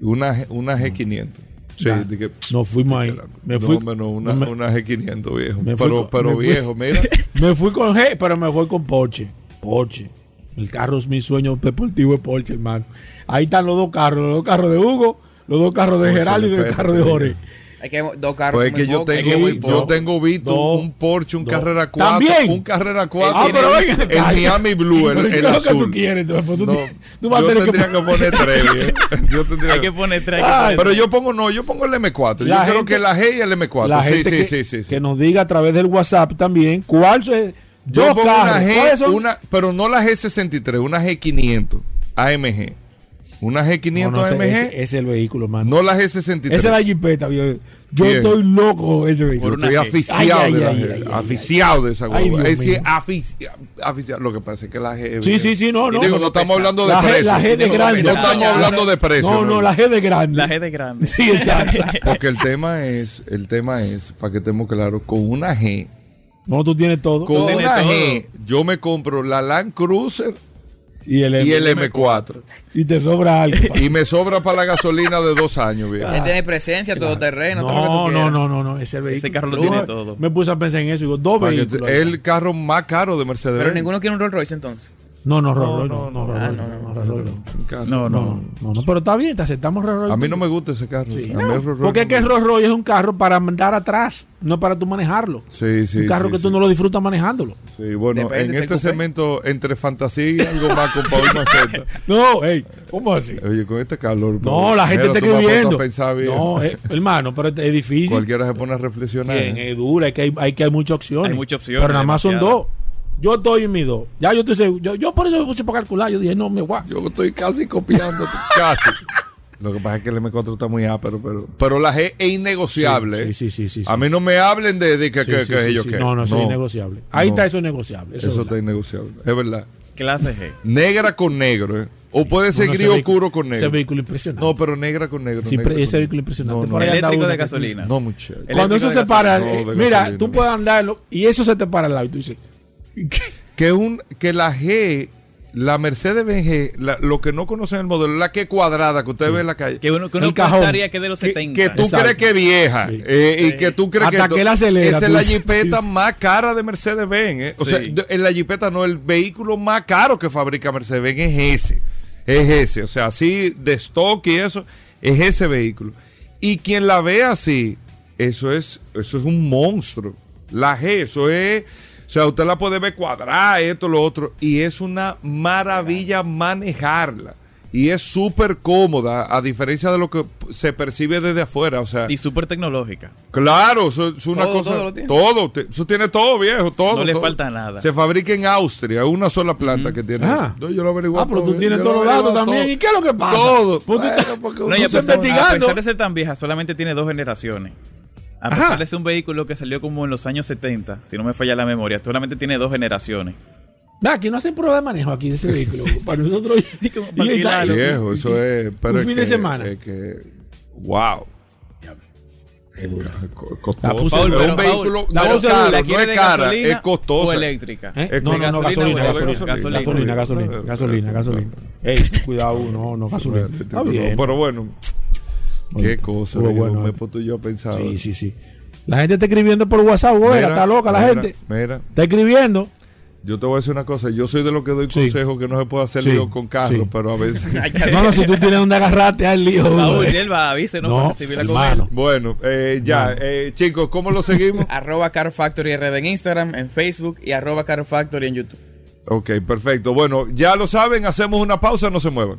Una, G- una G500. Sí, Ya. de que- ya. Nos fuimos ahí. Me no, fui, menos una, me, una G500, viejo. me fui Pero, con- pero me fui- viejo, mira. me fui con G, pero me fui con Porsche. Porsche. El carro es mi sueño deportivo de Porsche, hermano. Ahí están los dos carros. Los dos carros de Hugo, los dos carros de Geraldo y el carro de Jorge. Hay que dos carros. Pues es que yo tengo, muy yo tengo visto Dos. un Porsche, un Dos. Carrera 4, ¿También? un Carrera 4, Ah, pero venga, el calla. Miami Blue, el, el ¿qué es lo que azul. tú quieres? Pues, tú, No, tú vas a yo tener tendría que, que poner tres, viejo. Yo tendría Hay que poner tres. Ay, Pero yo pongo, no, yo pongo el M4. Yo La creo gente- que la G y el M4. la sí, gente sí, que, sí, sí, sí. que nos diga a través del WhatsApp también cuál es. Yo pongo carros. una ¿Cuáles G, una, pero no la G63, una G500 AMG. Una G500 No, no, ese, AMG, ese- ese es el vehículo, mano. no la G63. Esa es la jipeta. Yo Bien. estoy loco con ese Yo vehículo. Por una estoy aficiado Ay, de ay, la ay, G. ay, ay, aficiado de esa hueva. Es decir, aficiado. Lo que pasa es que la G. Sí, sí, sí, no, no. Digo, no estamos hablando de precio. la G de No, grande. No estamos hablando de precio. No, no, la G de grande. La G de grande. Sí, exacto. Porque el tema es, el tema es, para que estemos claros, con una G, no, tú tienes todo. con una todo. G, yo me compro la Land Cruiser y el, y el M. M4. Y te sobra algo. Y me sobra para la gasolina de dos años, viejo. Él tiene presencia, todo lo que tú No, no, no, no, no. Ese vehículo. Ese carro lo tiene todo. Me puse a pensar en eso. Digo, dos vehículos. te- el carro más caro de Mercedes. Pero ninguno quiere un Rolls Royce entonces. No, no, Rolls No, Royce no, no, no, no, Rolls Royce no, pero está bien, te aceptamos Rolls Royce. A mí no me gusta ese carro. Sí, a no, mí el Rolls Royce porque es que Rolls Royce es un carro para andar atrás, no para tú manejarlo. Sí, sí. un carro sí, que tú no lo disfrutas manejándolo. Sí, bueno, Depende, en ¿es el este coupé? segmento entre fantasía y algo más con Paul Maceta. No, hey, ¿cómo así? Oye, con este calor. No, la gente está escribiendo. No, eh, hermano, pero es difícil. Cualquiera se pone a reflexionar. Bien, es dura, hay que hay, hay que hay muchas opciones. Hay muchas opciones, Pero nada más son dos. Yo estoy en mi dos. Ya yo estoy seguro. Yo, yo por eso me puse para calcular. Yo dije, no, me voy. Yo estoy casi copiando. casi. Lo que pasa es que el M4 está muy ápero, pero, pero la G es innegociable. Sí, sí, sí, sí, sí, a mí sí. no me hablen de, de que, Sí, que, sí, que sí, ellos sí. que. No, no, eso es innegociable. Ahí No. está eso negociable. Eso, Eso es está innegociable. Es verdad. Clase G. Negra con negro, ¿eh? O puede ser No, gris ese oscuro con Ese negro. vehículo impresionante. No, pero negra con negro. Sí, negra pero con ese vehículo impresionante. No, no, Eléctrico de gasolina. no, muchacho. Cuando eso se para, eh, mira, gasolina, tú puedes andarlo y eso se te para al lado y tú dices. Que un que la G, la Mercedes Benz la- lo que no conocen el modelo, la que cuadrada que usted ve en la calle. Que uno, que uno El cajón. pensaría que es de los que, 70. que tú Exacto. crees que es vieja Sí. eh, y que tú crees Hasta que, que él acelera, esa es la jipeta más cara de Mercedes Benz eh. o Sí. sea en la jipeta no el vehículo más caro que fabrica Mercedes Benz es ese es ese o sea así de stock y eso es ese vehículo y quien la ve así eso es eso es un monstruo la G eso es sea, usted la puede ver cuadrada, esto, lo otro, y es una maravilla manejarla. Y es súper cómoda, a diferencia de lo que se percibe desde afuera. O sea, Y súper tecnológica. claro, eso es una Todo, cosa. todo lo tiene. todo, eso tiene todo, viejo, todo. No le todo. falta nada. Se fabrica en Austria, una sola planta que tiene. Ah. Yo lo averiguo Ah, pero tú tienes todos lo los datos también. ¿Y qué es lo que pasa? Todo. Pues Bueno, porque No, ya, se investigando. a pesar de ser tan vieja, solamente tiene dos generaciones. A Ajá. pesar de ser un vehículo que salió como en los años 70, si no me falla la memoria, solamente tiene dos generaciones. Aquí no hacen prueba de manejo aquí de ese vehículo. para nosotros. Viejo, eso es. Pero un es fin que- de semana. Es que. ¡Wow! Co- Costoso. La puse- Es Paul, un vehículo Paul, no es caro, ¿La no es cara, es costosa. o eléctrica? ¿Eh? Es No, no, no, gasolina gasolina, gasolina, gasolina? gasolina, gasolina, Gasolina. gasolina, gasolina. Ey, cuidado, no, no, gasolina. Está bien. Pero bueno, qué cosa. Yo bueno, me he eh. puesto yo a pensar. Sí, sí, sí. La gente está escribiendo por WhatsApp, güey. Mira, Está loca la mira, gente. Mira, Está escribiendo. yo te voy a decir una cosa. Yo soy de los que doy Sí. consejos que no se puede hacer Sí, lío con carros, sí. pero a veces. No, no, si tú tienes donde agarrarte al lío. Güey. él va, avísenos No, con hermano. él. bueno, eh, ya, eh, chicos, ¿cómo lo seguimos? Arroba Car Factory RD en Instagram, en Facebook y arroba Car Factory en YouTube. ok, perfecto. Bueno, ya lo saben, hacemos una pausa, no se muevan.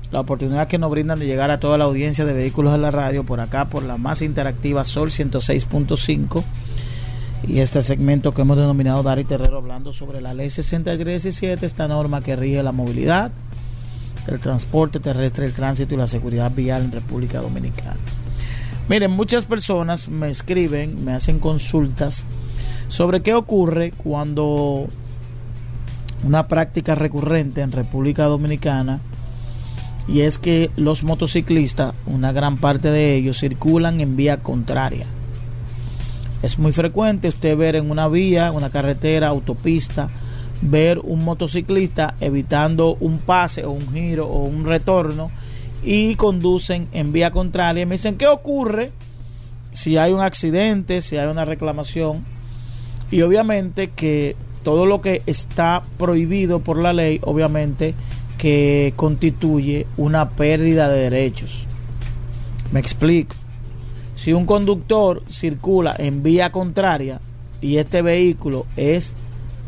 la oportunidad que nos brindan de llegar a toda la audiencia de vehículos en la radio por acá, por la más interactiva Sol 106.5 y este segmento que hemos denominado Dari Terrero hablando sobre la ley 6317, esta norma que rige la movilidad, el transporte terrestre, el tránsito y la seguridad vial en República Dominicana. Miren, muchas personas me escriben, me hacen consultas sobre qué ocurre cuando una práctica recurrente en República Dominicana y es que los motociclistas, una gran parte de ellos, circulan en vía contraria. Es muy frecuente usted ver en una vía, una carretera, autopista, ver un motociclista evitando un pase o un giro o un retorno y conducen en vía contraria. Me dicen, ¿qué ocurre si hay un accidente, si hay una reclamación? Y obviamente que todo lo que está prohibido por la ley, obviamente que constituye una pérdida de derechos. Me explico. Si un conductor circula en vía contraria y este vehículo es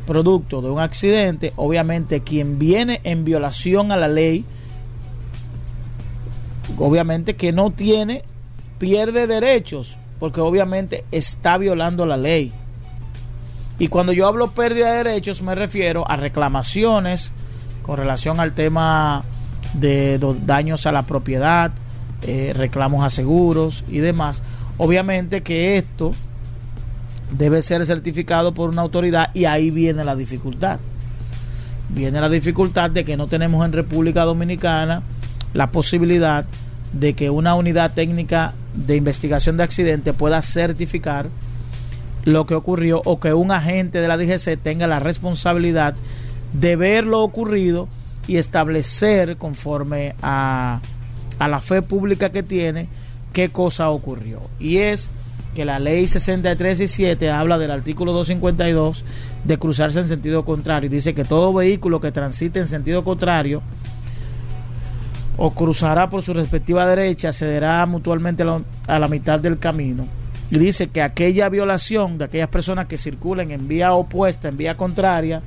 producto de un accidente, obviamente quien viene en violación a la ley, obviamente que no tiene, pierde derechos, porque obviamente está violando la ley. Y cuando yo hablo pérdida de derechos me refiero a reclamaciones con relación al tema de daños a la propiedad, eh, reclamos a seguros y demás. Obviamente que esto debe ser certificado por una autoridad y ahí viene la dificultad. Viene la dificultad de que no tenemos en República Dominicana la posibilidad de que una unidad técnica de investigación de accidente pueda certificar lo que ocurrió o que un agente de la DGC tenga la responsabilidad de ver lo ocurrido y establecer conforme a, a la fe pública que tiene qué cosa ocurrió. Y es que la ley 63 y 7 habla del artículo 252 de cruzarse en sentido contrario. Dice que todo vehículo que transite en sentido contrario o cruzará por su respectiva derecha cederá mutuamente a la, a la mitad del camino. Y dice que aquella violación de aquellas personas que circulen en vía opuesta, en vía contraria,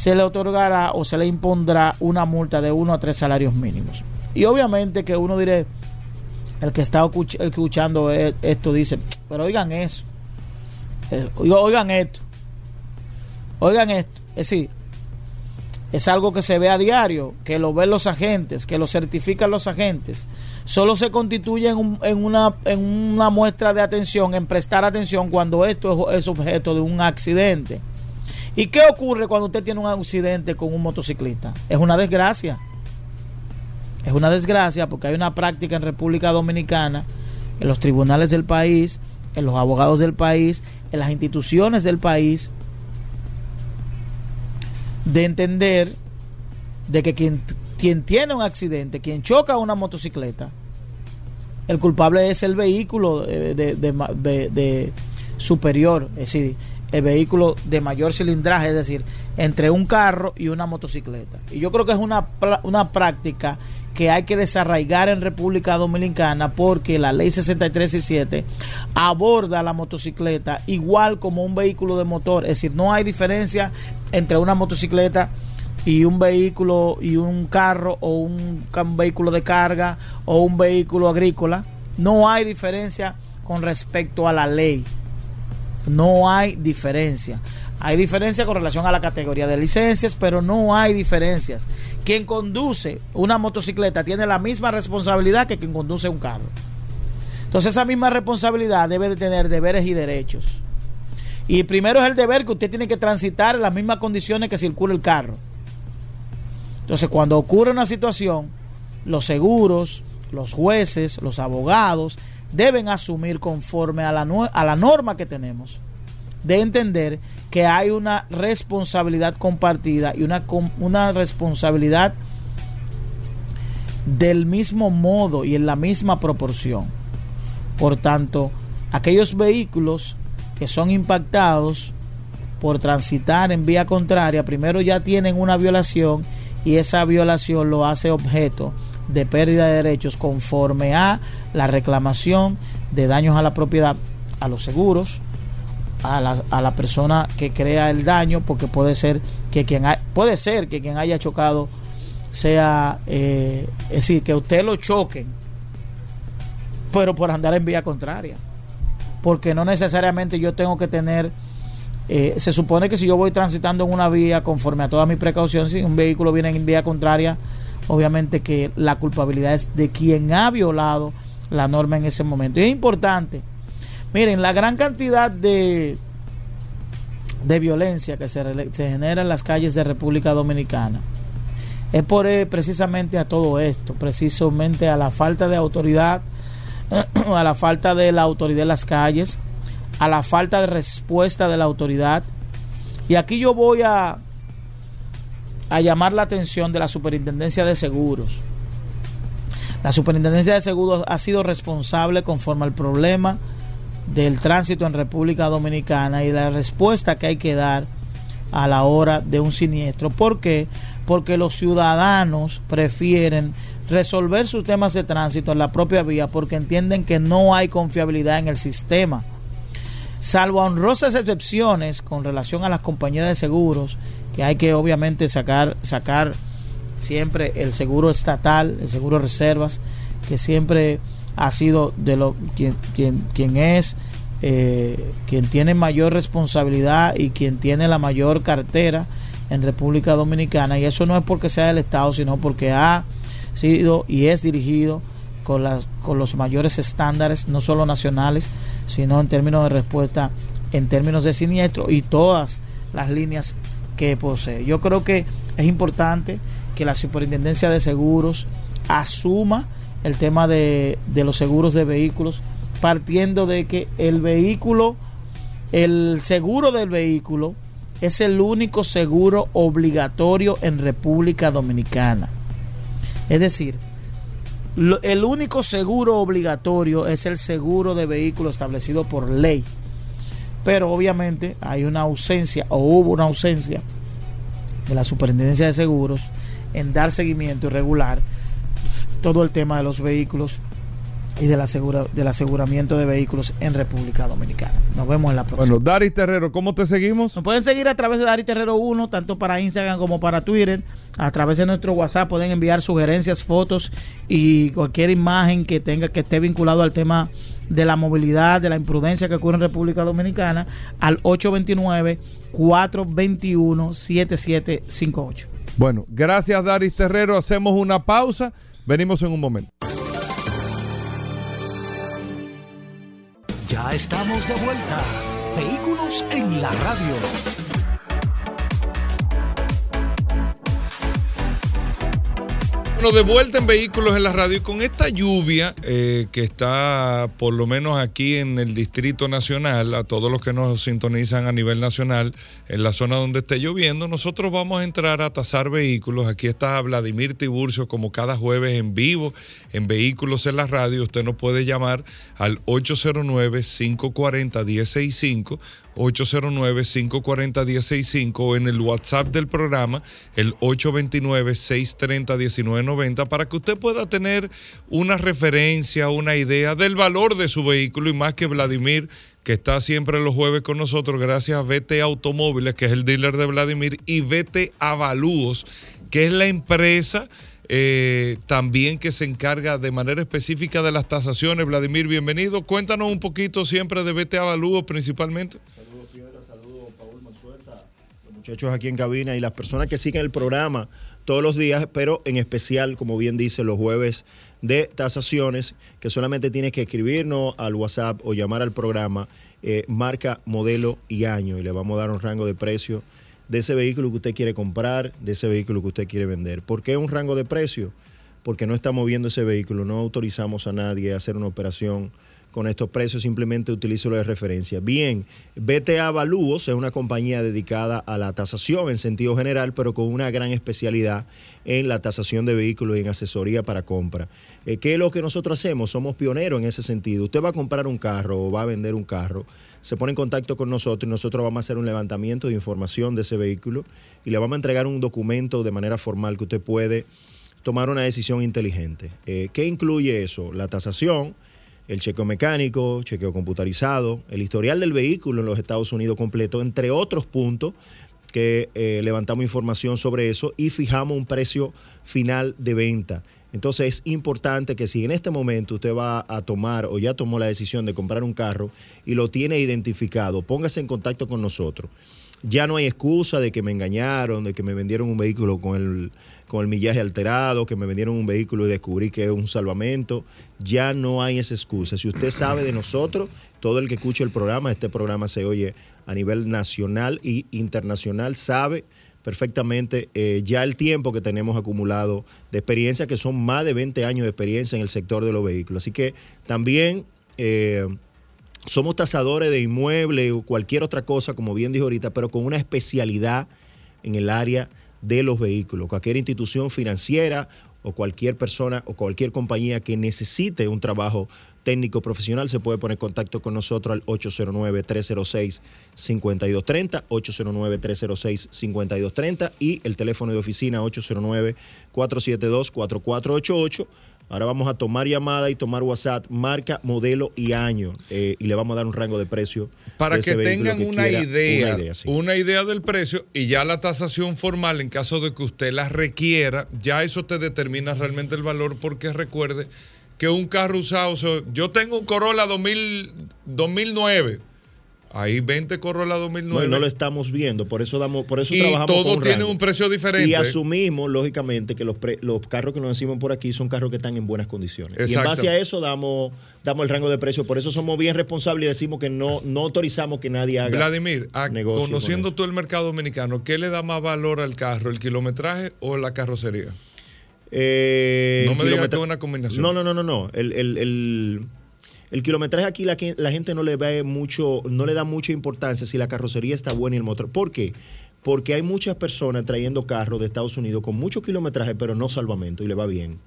se le otorgará o se le impondrá una multa de uno a tres salarios mínimos. Y obviamente que uno diré, el que está escuch- escuchando e- esto dice, pero oigan eso, Eh, oigan esto, oigan esto. Es decir, es algo que se ve a diario, que lo ven los agentes, que lo certifican los agentes. Solo se constituye en, un- en una, en una muestra de atención, en prestar atención cuando esto es, es objeto de un accidente. ¿Y qué ocurre cuando usted tiene un accidente con un motociclista? Es una desgracia. Es una desgracia porque hay una práctica en República Dominicana, en los tribunales del país, en los abogados del país, en las instituciones del país, de entender de que quien, quien tiene un accidente, quien choca una motocicleta, el culpable es el vehículo ma- de- de superior, es decir, el vehículo de mayor cilindraje, es decir, entre un carro y una motocicleta. Y yo creo que es una, una práctica que hay que desarraigar en República Dominicana porque la ley 63 y 7 aborda la motocicleta igual como un vehículo de motor, es decir, no hay diferencia entre una motocicleta y un vehículo y un carro o un, un vehículo de carga o un vehículo agrícola. No hay diferencia con respecto a la ley. No hay diferencia. Hay diferencia con relación a la categoría de licencias, pero no hay diferencias. Quien conduce una motocicleta tiene la misma responsabilidad que quien conduce un carro. Entonces esa misma responsabilidad debe de tener deberes y derechos. Y primero es el deber que usted tiene que transitar en las mismas condiciones que circula el carro. Entonces, cuando ocurre una situación, los seguros, los jueces, los abogados deben asumir conforme a la, a la norma que tenemos de entender que hay una responsabilidad compartida y una, una responsabilidad del mismo modo y en la misma proporción. Por tanto, aquellos vehículos que son impactados por transitar en vía contraria, primero ya tienen una violación y esa violación lo hace objeto de pérdida de derechos conforme a la reclamación de daños a la propiedad, a los seguros, a la, a la persona que crea el daño, porque puede ser que quien ha- puede ser que quien haya chocado sea, eh, es decir, que usted lo choquen, pero por andar en vía contraria, porque no necesariamente yo tengo que tener eh, se supone que si yo voy transitando en una vía conforme a todas mis precauciones, si un vehículo viene en vía contraria, obviamente que la culpabilidad es de quien ha violado la norma en ese momento. Y es importante, miren, la gran cantidad de, de violencia que se, se genera en las calles de República Dominicana es por eh, precisamente a todo esto, precisamente a la falta de autoridad, a la falta de la autoridad en las calles, a la falta de respuesta de la autoridad. Y aquí yo voy a, a llamar la atención de la Superintendencia de Seguros. La Superintendencia de Seguros ha sido responsable conforme al problema del tránsito en República Dominicana y la respuesta que hay que dar a la hora de un siniestro. ¿Por qué? Porque los ciudadanos prefieren resolver sus temas de tránsito en la propia vía porque entienden que no hay confiabilidad en el sistema. Salvo honrosas excepciones con relación a las compañías de seguros, hay que obviamente sacar, sacar siempre el seguro estatal, el seguro reservas, que siempre ha sido de lo quien, quien, quien es eh, quien tiene mayor responsabilidad y quien tiene la mayor cartera en República Dominicana. Y eso no es porque sea del Estado sino porque ha sido y es dirigido con, las, con los mayores estándares, no solo nacionales, sino en términos de respuesta, en términos de siniestro y todas las líneas que posee. Yo creo que es importante que la Superintendencia de Seguros asuma el tema de, de los seguros de vehículos, partiendo de que el vehículo, el seguro del vehículo, es el único seguro obligatorio en República Dominicana. Es decir, el único seguro obligatorio es el seguro de vehículo establecido por ley. Pero obviamente hay una ausencia o hubo una ausencia de la Superintendencia de Seguros en dar seguimiento y regular todo el tema de los vehículos y del asegura, del aseguramiento de vehículos en República Dominicana. Nos vemos en la próxima. Bueno, Dari Terrero, ¿cómo te seguimos? Nos pueden seguir a través de Dari Terrero 1, tanto para Instagram como para Twitter. A través de nuestro WhatsApp pueden enviar sugerencias, fotos y cualquier imagen que tenga que esté vinculado al tema de la movilidad, de la imprudencia que ocurre en República Dominicana al 829-421-7758. Bueno, gracias Daris Terrero. Hacemos una pausa. Venimos en un momento. Ya estamos de vuelta. Vehículos en la radio. Bueno, de vuelta en Vehículos en la Radio y con esta lluvia eh, que está por lo menos aquí en el Distrito Nacional, a todos los que nos sintonizan a nivel nacional, en la zona donde esté lloviendo, nosotros vamos a entrar a tasar vehículos. Aquí está Vladimir Tiburcio como cada jueves en vivo en Vehículos en la Radio. Usted nos puede llamar al 809-540-1065. 809-540-1065 o en el WhatsApp del programa, el 829-630-1990, para que usted pueda tener una referencia, una idea del valor de su vehículo y más que Vladimir, que está siempre los jueves con nosotros, gracias a VT Automóviles, que es el dealer de Vladimir, y VT Avalúos, que es la empresa eh, también que se encarga de manera específica de las tasaciones. Vladimir, bienvenido. Cuéntanos un poquito siempre de VT Avalúos principalmente. Muchachos aquí en cabina y las personas que siguen el programa todos los días, pero en especial, como bien dice, los jueves de tasaciones, que solamente tienes que escribirnos al WhatsApp o llamar al programa, eh, marca, modelo y año, y le vamos a dar un rango de precio de ese vehículo que usted quiere comprar, de ese vehículo que usted quiere vender. ¿Por qué un rango de precio? Porque no estamos viendo ese vehículo, no autorizamos a nadie a hacer una operación con estos precios, simplemente utilízalo de referencia. Bien, BTA Valúos es una compañía dedicada a la tasación en sentido general, pero con una gran especialidad en la tasación de vehículos y en asesoría para compra. Eh, ¿Qué es lo que nosotros hacemos? Somos pioneros en ese sentido. Usted va a comprar un carro o va a vender un carro, se pone en contacto con nosotros y nosotros vamos a hacer un levantamiento de información de ese vehículo y le vamos a entregar un documento de manera formal que usted puede tomar una decisión inteligente. Eh, ¿Qué incluye eso? La tasación, el chequeo mecánico, chequeo computarizado, el historial del vehículo en los Estados Unidos completo, entre otros puntos que eh, levantamos información sobre eso y fijamos un precio final de venta. Entonces es importante que si en este momento usted va a tomar o ya tomó la decisión de comprar un carro y lo tiene identificado, póngase en contacto con nosotros. Ya no hay excusa de que me engañaron, de que me vendieron un vehículo con el, con el millaje alterado, que me vendieron un vehículo y descubrí que es un salvamento. Ya no hay esa excusa. Si usted sabe de nosotros, todo el que escuche el programa, este programa se oye a nivel nacional y internacional, sabe perfectamente eh, ya el tiempo que tenemos acumulado de experiencia, que son más de 20 años de experiencia en el sector de los vehículos. Así que también... Eh, somos tasadores de inmuebles o cualquier otra cosa, como bien dijo ahorita, pero con una especialidad en el área de los vehículos. Cualquier institución financiera o cualquier persona o cualquier compañía que necesite un trabajo técnico profesional se puede poner en contacto con nosotros al 809-306-5230, 809-306-5230 y el teléfono de oficina 809-472-4488. Ahora vamos a tomar llamada y tomar WhatsApp, marca, modelo y año. eh, y le vamos a dar un rango de precio. Para de que tengan que una, quiera, idea, Una idea, sí. una idea del precio y ya la tasación formal, en caso de que usted la requiera, ya eso te determina realmente el valor porque recuerde que un carro usado, o sea, yo tengo un Corolla 2000, 2009, Hay 20 Corolla No, 2009. y no lo estamos viendo, por eso damos, por eso y trabajamos todo con tiene rango. un precio diferente. Y asumimos, lógicamente, que los, pre- los carros que nos decimos por aquí son carros que están en buenas condiciones. Y en base a eso damos, damos el rango de precio. Por eso somos bien responsables y decimos que no, no autorizamos que nadie haga. Vladimir, a- negocio con conociendo eso. tú el mercado dominicano, ¿qué le da más valor al carro, el kilometraje o la carrocería? Eh, No me digas que es una combinación. No, no, no, no, no. El, el- el- el kilometraje aquí la, la gente no le ve mucho, no le da mucha importancia si la carrocería está buena y el motor. ¿Por qué? Porque hay muchas personas trayendo carros de Estados Unidos con mucho kilometraje, pero no salvamento y le va bien.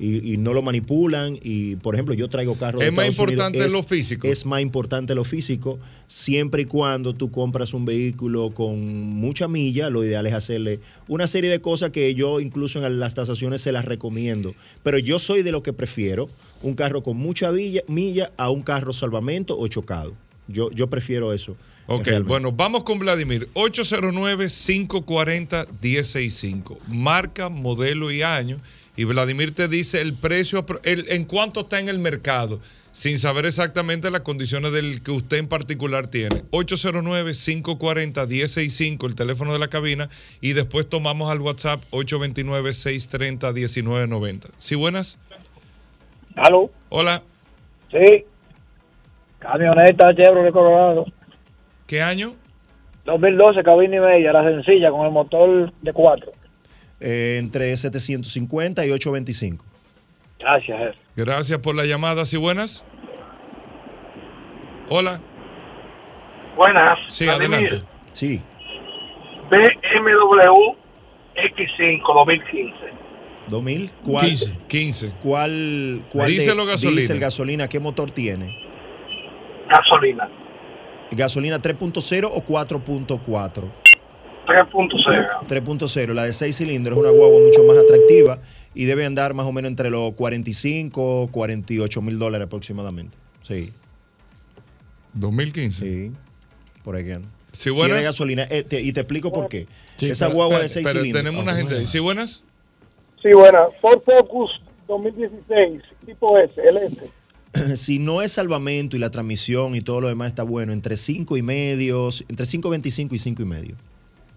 Y, y no lo manipulan. Y, por ejemplo, yo traigo carros de Es más Estados importante lo físico. Es más importante lo físico, siempre y cuando tú compras un vehículo con mucha milla, lo ideal es hacerle una serie de cosas que yo incluso en las tasaciones se las recomiendo. Pero yo soy de lo que prefiero un carro con mucha milla, milla a un carro salvamento o chocado. Yo, yo prefiero eso. Ok, realmente. bueno, vamos con Vladimir. 809-540-165. Marca, modelo y año. Y Vladimir te dice el precio, el- en cuánto está en el mercado, sin saber exactamente las condiciones del que usted en particular tiene. 809-540-165, el teléfono de la cabina. Y después tomamos al WhatsApp 829-630-1990. ¿Sí, buenas? ¿Aló? Hola. Sí. Camioneta Chevrolet Colorado. ¿Qué año? 2012, cabina y media, la sencilla, con el motor de cuatro. Eh, entre 750 y 825. Gracias, jefe. Gracias por la llamada. ¿Sí, buenas? Hola. Buenas. Sí, Vladimir, adelante. Sí. BMW X5 2015. 2000, ¿cuál? 15. 15. ¿Cuál, cuál Diésel o gasolina? Gasolina, ¿qué motor tiene? Gasolina. ¿Gasolina 3.0 o 4.4? 3.0. 3.0, la de 6 cilindros es una guagua mucho más atractiva y debe andar más o menos entre los 45, 48 mil dólares aproximadamente. Sí. 2015. Sí, por ahí Si buenas. gasolina. Eh, te- y te explico por qué. Sí, Esa pero- guagua de espérate, 6 pero cilindros. tenemos una gente ahí. ¿Sí, buenas? Sí, buena. Ford Focus 2016, tipo S, LS. si no es salvamento y la transmisión y todo lo demás está bueno, entre 5 y medio, entre 5.25 y 5 y medio.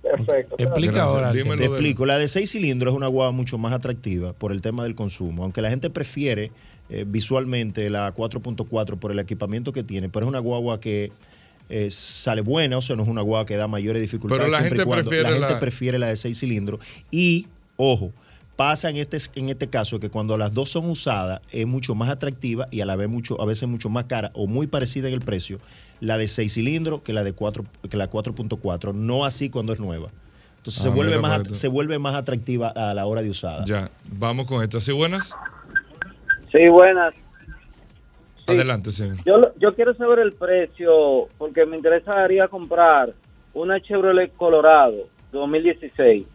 Perfecto. Explica ahora. Dímelo Te de- explico, la de 6 cilindros es una guagua mucho más atractiva por el tema del consumo, aunque la gente prefiere eh, visualmente la 4.4 por el equipamiento que tiene, pero es una guagua que eh, sale buena, o sea, no es una guagua que da mayores dificultades. Pero la siempre y gente cuando- prefiere la gente la- prefiere la de 6 cilindros y, ojo, pasa en este, en este caso que cuando las dos son usadas es mucho más atractiva y a la vez mucho, a veces mucho más cara o muy parecida en el precio la de 6 cilindros que la de 4 que la 4.4, no así cuando es nueva. Entonces Ah, se, vuelve mira más, esto. se vuelve más atractiva a la hora de usada. Ya, vamos con esta. ¿Sí, buenas? Sí, buenas. Adelante, señor. Yo, yo quiero saber el precio porque me interesaría comprar una Chevrolet Colorado 2016.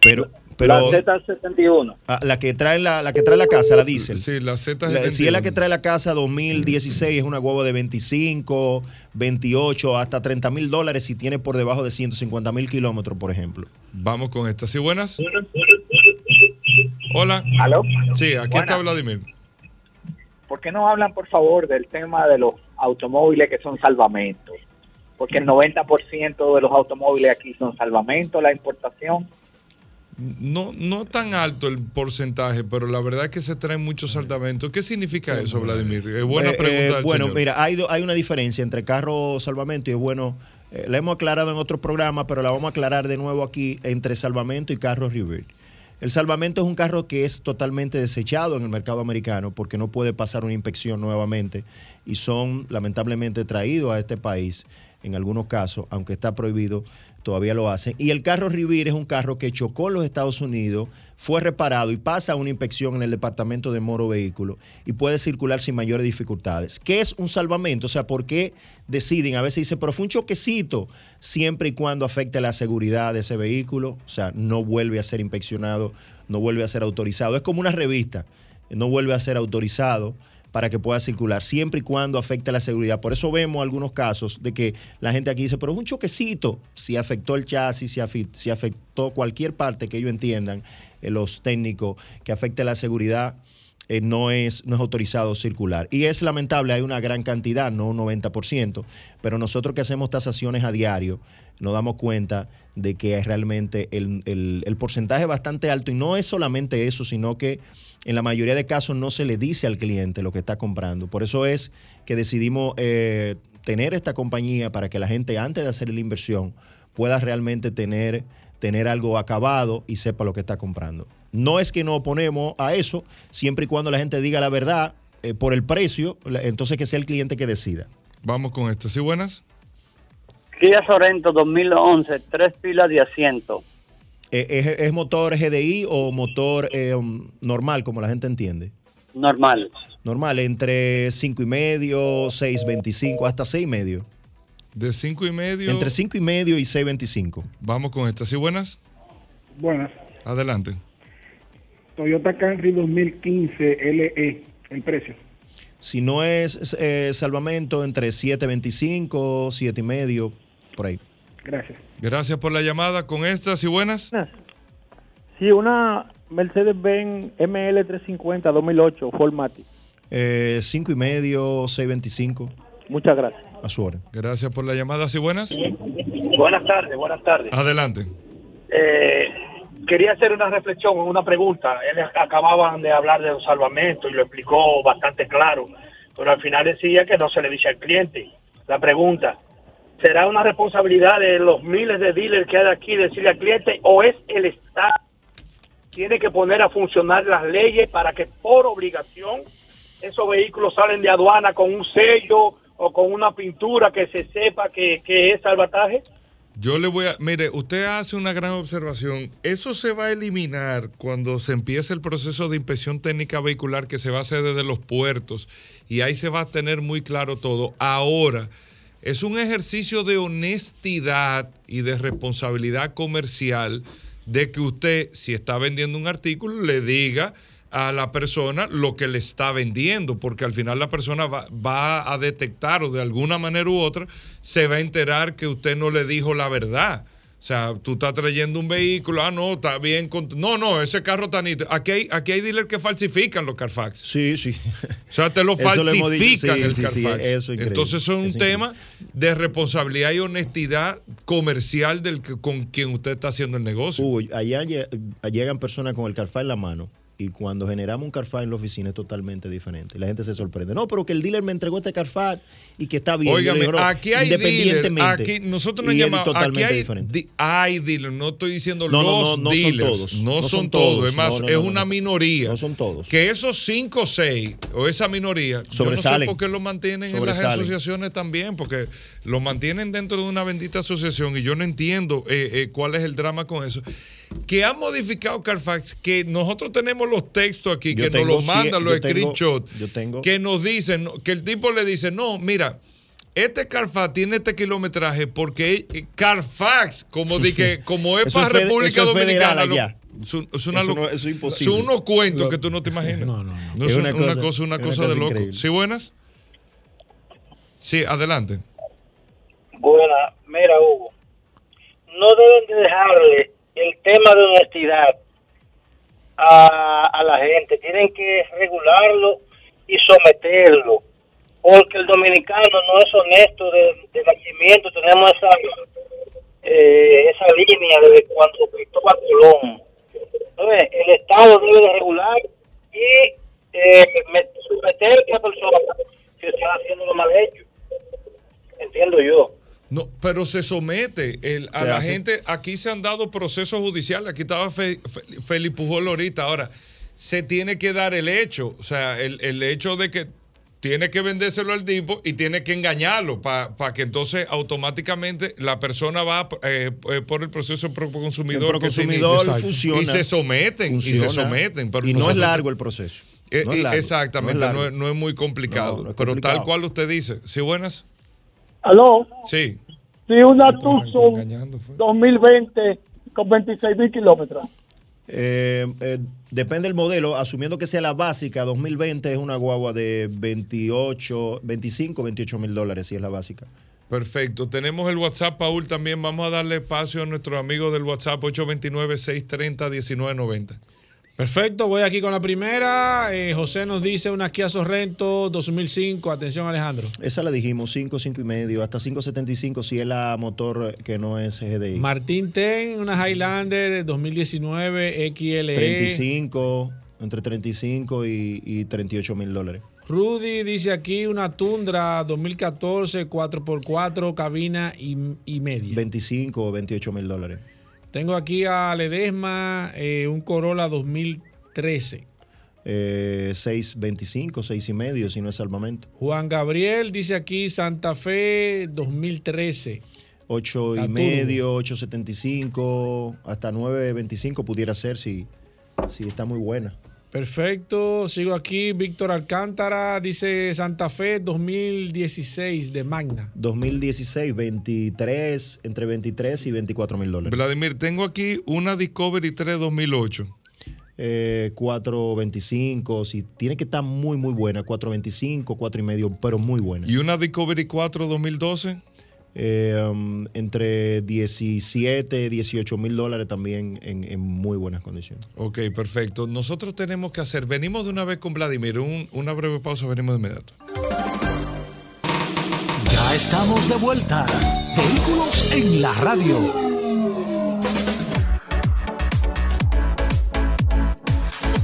Pero, pero la Z71. ah, la que trae la, la que trae la casa, la diésel. Sí, la Z La- si es la que trae la casa 2016, es una guagua de 25, 28, hasta 30 mil dólares si tiene por debajo de 150 mil kilómetros, por ejemplo. Vamos con esta. ¿Sí, buenas? Hola. ¿Aló? Sí, aquí está. Vladimir. ¿Por qué no hablan, por favor, del tema de los automóviles que son salvamentos? Porque el 90% de los automóviles aquí son salvamentos, la importación. No, no tan alto el porcentaje, pero la verdad es que se traen muchos saltamentos. ¿Qué significa eso, Vladimir? Es buena Eh, pregunta. eh, del bueno, señor. mira, hay, hay una diferencia entre carro salvamento y es bueno, eh, la hemos aclarado en otro programa, pero la vamos a aclarar de nuevo aquí entre salvamento y carro reverse. El salvamento es un carro que es totalmente desechado en el mercado americano porque no puede pasar una inspección nuevamente y son lamentablemente traídos a este país en algunos casos, aunque está prohibido, todavía lo hacen. Y el carro Rivir es un carro que chocó en los Estados Unidos, fue reparado y pasa una inspección en el departamento de Moro Vehículo y puede circular sin mayores dificultades. ¿Qué es un salvamento? O sea, ¿por qué deciden? A veces dice, pero fue un choquecito, siempre y cuando afecte la seguridad de ese vehículo, o sea, no vuelve a ser inspeccionado, no vuelve a ser autorizado. Es como una revista, no vuelve a ser autorizado para que pueda circular, siempre y cuando afecte la seguridad. Por eso vemos algunos casos de que la gente aquí dice, pero es un choquecito. Si afectó el chasis, si, afectó cualquier parte que ellos entiendan, eh, los técnicos, que afecte la seguridad, eh, no, es, no es autorizado circular. Y es lamentable, hay una gran cantidad, no un 90%, pero nosotros que hacemos tasaciones a diario nos damos cuenta de que es realmente el, el- porcentaje bastante alto y no es solamente eso, sino que en la mayoría de casos no se le dice al cliente lo que está comprando. Por eso es que decidimos eh, tener esta compañía para que la gente antes de hacer la inversión pueda realmente tener, tener algo acabado y sepa lo que está comprando. No es que nos oponemos a eso, siempre y cuando la gente diga la verdad eh, por el precio, entonces que sea el cliente que decida. Vamos con esto. ¿Sí buenas? Kia Sorento 2011, tres pilas de asiento. Eh, ¿Es, es motor GDI o motor eh, um, normal, como la gente entiende? Normal. Normal, entre 5 y medio, 6.25, hasta 6 y medio. De 5 y medio. Entre 5 y medio y 6.25. Vamos con esta. ¿Sí buenas? Buenas. Adelante. Toyota Camry 2015 LE, el precio. Si no es eh, salvamento, entre 7.25, 7 y medio, por ahí. Gracias. Gracias por la llamada. Con estas y buenas. Sí, una Mercedes-Benz ML350 2008 Formatic. Eh, 5 y medio, 6.25. Muchas gracias. A su orden. Gracias por la llamada. ¿Sí buenas? Buenas tardes, buenas tardes. Adelante. Eh, quería hacer una reflexión, una pregunta. Él acababan de hablar de los salvamentos y lo explicó bastante claro, pero al final decía que no se le dice al cliente. La pregunta, ¿será una responsabilidad de los miles de dealers que hay aquí decirle al cliente o es el Estado tiene que poner a funcionar las leyes para que por obligación esos vehículos salen de aduana con un sello o con una pintura que se sepa que, que es salvataje? Yo le voy a. Mire, usted hace una gran observación. Eso se va a eliminar cuando se empiece el proceso de inspección técnica vehicular que se va a hacer desde los puertos. Y ahí se va a tener muy claro todo. Ahora, es un ejercicio de honestidad y de responsabilidad comercial de que usted, si está vendiendo un artículo, le diga a la persona lo que le está vendiendo, porque al final la persona va, a detectar o de alguna manera u otra se va a enterar que usted no le dijo la verdad. O sea, tú estás trayendo un vehículo, ah, no, está bien. con- No, no, ese carro está nítido. Aquí hay, aquí hay dealers que falsifican los Carfax. Sí, sí. O sea, te lo falsifican sí, el sí, sí, Carfax. eso es increíble. Entonces, eso es un Es increíble. tema de responsabilidad y honestidad comercial del que- con quien usted está haciendo el negocio. Hugo, allá lle- llegan personas con el carfá en la mano y cuando generamos un carfá en la oficina es totalmente diferente. La gente se sorprende. No, pero que el dealer me entregó este carfá y que está bien. Óigame, digo, no, aquí hay dealers, independientemente. aquí nosotros nos llamamos, aquí hay, diferente. hay dealers, no estoy diciendo No, no, los no, no son dealers, todos. no, son, todos, es más, es una no. minoría. No son todos. Que esos 5 o 6 o esa minoría, yo no sé Sobresalen. por qué lo mantienen en las Sobresalen. asociaciones también, porque lo mantienen dentro de una bendita asociación y yo no entiendo eh, eh, cuál es el drama con eso. Que ha modificado Carfax, que nosotros tenemos los textos aquí, Yo que nos los mandan los screenshots, yo tengo- que nos dicen, no, que el tipo le dice, no, mira, este Carfax tiene este kilometraje porque eh, Carfax, como, di que, como es para es República eso es Dominicana, lo- es, un- es una Eso no- es imposible. son unos cuentos Lo- que tú no te imaginas. No, no, no. Es es una una, una cosa- cosa, una cosa, de loco. increíble. ¿Sí, buenas? Sí, adelante. Buena, mira Hugo, no deben de dejarle el tema de honestidad a, a la gente, tienen que regularlo y someterlo, porque el dominicano no es honesto de, de nacimiento, tenemos esa, eh, esa línea desde cuando Cristóbal Colón. Entonces, el Estado debe de regular y eh, me- someter a la persona que está haciendo lo mal hecho, entiendo yo. No, pero se somete el- a Se la hace. gente. Aquí se han dado procesos judiciales. Aquí estaba Fe- Fe- Felipe Pujol ahorita. Ahora, se tiene que dar el hecho. O sea, el, el hecho de que tiene que vendérselo al tipo y tiene que engañarlo para que entonces automáticamente la persona va eh, eh, por el proceso de consumidor. El proconsumidor funciona. Y se someten. Y se someten. pero y no es largo el proceso. Eh, No es eh, largo, exactamente, no es no es, muy complicado. Es pero complicado. tal cual usted dice. ¿Sí, buenas? ¿Aló? Sí. Sí, una Tucson 2020 con 26 mil kilómetros. Eh, eh, depende del modelo, asumiendo que sea la básica, 2020 es una guagua de 28, 25, 28 mil dólares, si es la básica. Perfecto. Tenemos el WhatsApp, Paul, también. Vamos a darle espacio a nuestros amigos del WhatsApp 829-630-1990. Perfecto, voy aquí con la primera. Eh, José nos dice una Kia Sorrento 2005. Atención, Alejandro. Esa la dijimos, 5, 5 y medio, hasta 5.75 si es la motor que no es GDI. Martín Ten, una Highlander 2019 XLE. 35, entre 35 y, y 38 mil dólares. Rudy dice aquí una Tundra 2014 4x4 cabina y, y media. 25 o 28 mil dólares. Tengo aquí a Ledesma eh, un Corolla 2013. Eh, 6.25, 6 y medio si no es salvamento. Juan Gabriel dice aquí Santa Fe 2013. 8 La y medio, 8.75, hasta 9.25 pudiera ser si, si está muy buena. Perfecto, sigo aquí. Víctor Alcántara dice Santa Fe 2016 de Magna. 2016, 23, entre 23 y 24 mil dólares. Vladimir, tengo aquí una Discovery 3 2008. Eh, 4.25, si tiene que estar muy, muy buena, 4.25, 4 y medio, pero muy buena. ¿Y una Discovery 4 2012? Eh, um, entre 17, 18 mil dólares también en, en muy buenas condiciones. Ok, perfecto. Nosotros tenemos que hacer, venimos de una vez con Vladimir, un- una breve pausa, venimos de inmediato. Ya estamos de vuelta. Vehículos en la radio.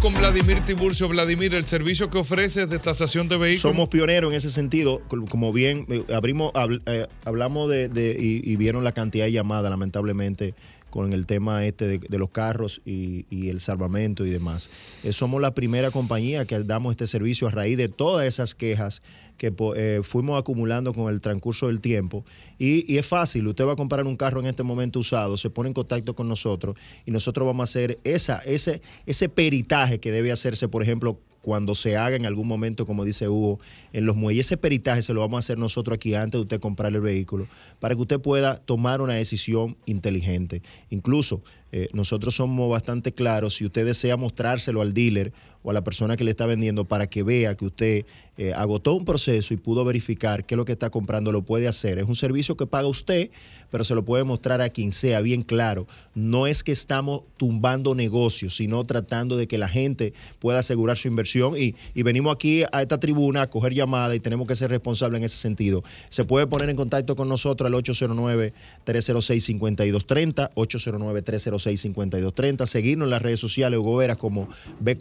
Con Vladimir Tiburcio. Vladimir, el servicio que ofreces de tasación de vehículos. Somos pioneros en ese sentido, como bien eh, abrimos, eh, hablamos de, de- y, y vieron la cantidad de llamadas, lamentablemente, con el tema este de, los carros y, el salvamento y demás. Eh, somos la primera compañía que damos este servicio a raíz de todas esas quejas que eh, fuimos acumulando con el transcurso del tiempo. Y, y es fácil, usted va a comprar un carro en este momento usado, se pone en contacto con nosotros y nosotros vamos a hacer esa, ese, ese peritaje que debe hacerse, por ejemplo, cuando se haga en algún momento, como dice Hugo, en los muelles. Ese peritaje se lo vamos a hacer nosotros aquí antes de usted comprar el vehículo, para que usted pueda tomar una decisión inteligente. Incluso eh, nosotros somos bastante claros, si usted desea mostrárselo al dealer o a la persona que le está vendiendo para que vea que usted eh, agotó un proceso y pudo verificar qué es lo que está comprando, lo puede hacer. Es un servicio que paga usted, pero se lo puede mostrar a quien sea, bien claro. No es que estamos tumbando negocios, sino tratando de que la gente pueda asegurar su inversión y, venimos aquí a esta tribuna a coger llamadas y tenemos que ser responsables en ese sentido. Se puede poner en contacto con nosotros al 809-306-5230, 809-306-5230, seguirnos en las redes sociales, Hugo Veras, como B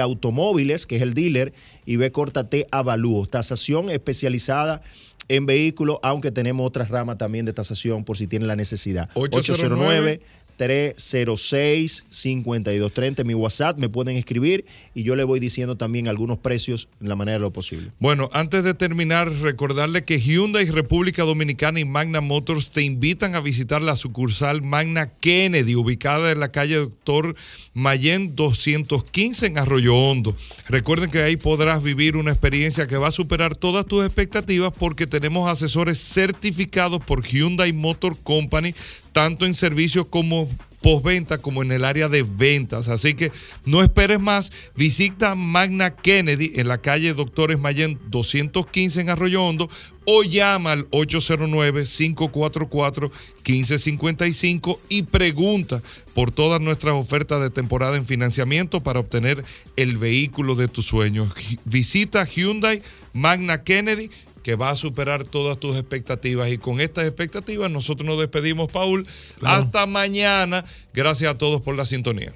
Automóviles, que es el dealer, y B Corta T Avalúo, tasación especializada en vehículos, aunque tenemos otras ramas también de tasación por si tienen la necesidad. 809 306-5230, mi WhatsApp, me pueden escribir y yo le voy diciendo también algunos precios en la manera de lo posible. Bueno, antes de terminar, recordarle que Hyundai República Dominicana y Magna Motors te invitan a visitar la sucursal Magna Kennedy, ubicada en la calle Doctor Mayen 215 en Arroyo Hondo. Recuerden que ahí podrás vivir una experiencia que va a superar todas tus expectativas porque tenemos asesores certificados por Hyundai Motor Company, tanto en servicios como postventa como en el área de ventas. Así que no esperes más. Visita Magna Kennedy en la calle Doctores Mayen 215 en Arroyo Hondo o llama al 809-544-1555 y pregunta por todas nuestras ofertas de temporada en financiamiento para obtener el vehículo de tus sueños. Visita Hyundai Magna Kennedy que va a superar todas tus expectativas. Y con estas expectativas nosotros nos despedimos, Paul. Hasta mañana. Gracias a todos por la sintonía.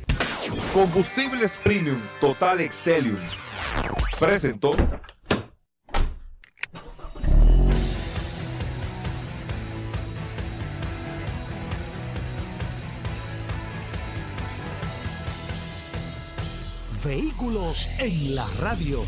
Combustibles Premium Total Excelium. Presentó. Vehículos en la radio.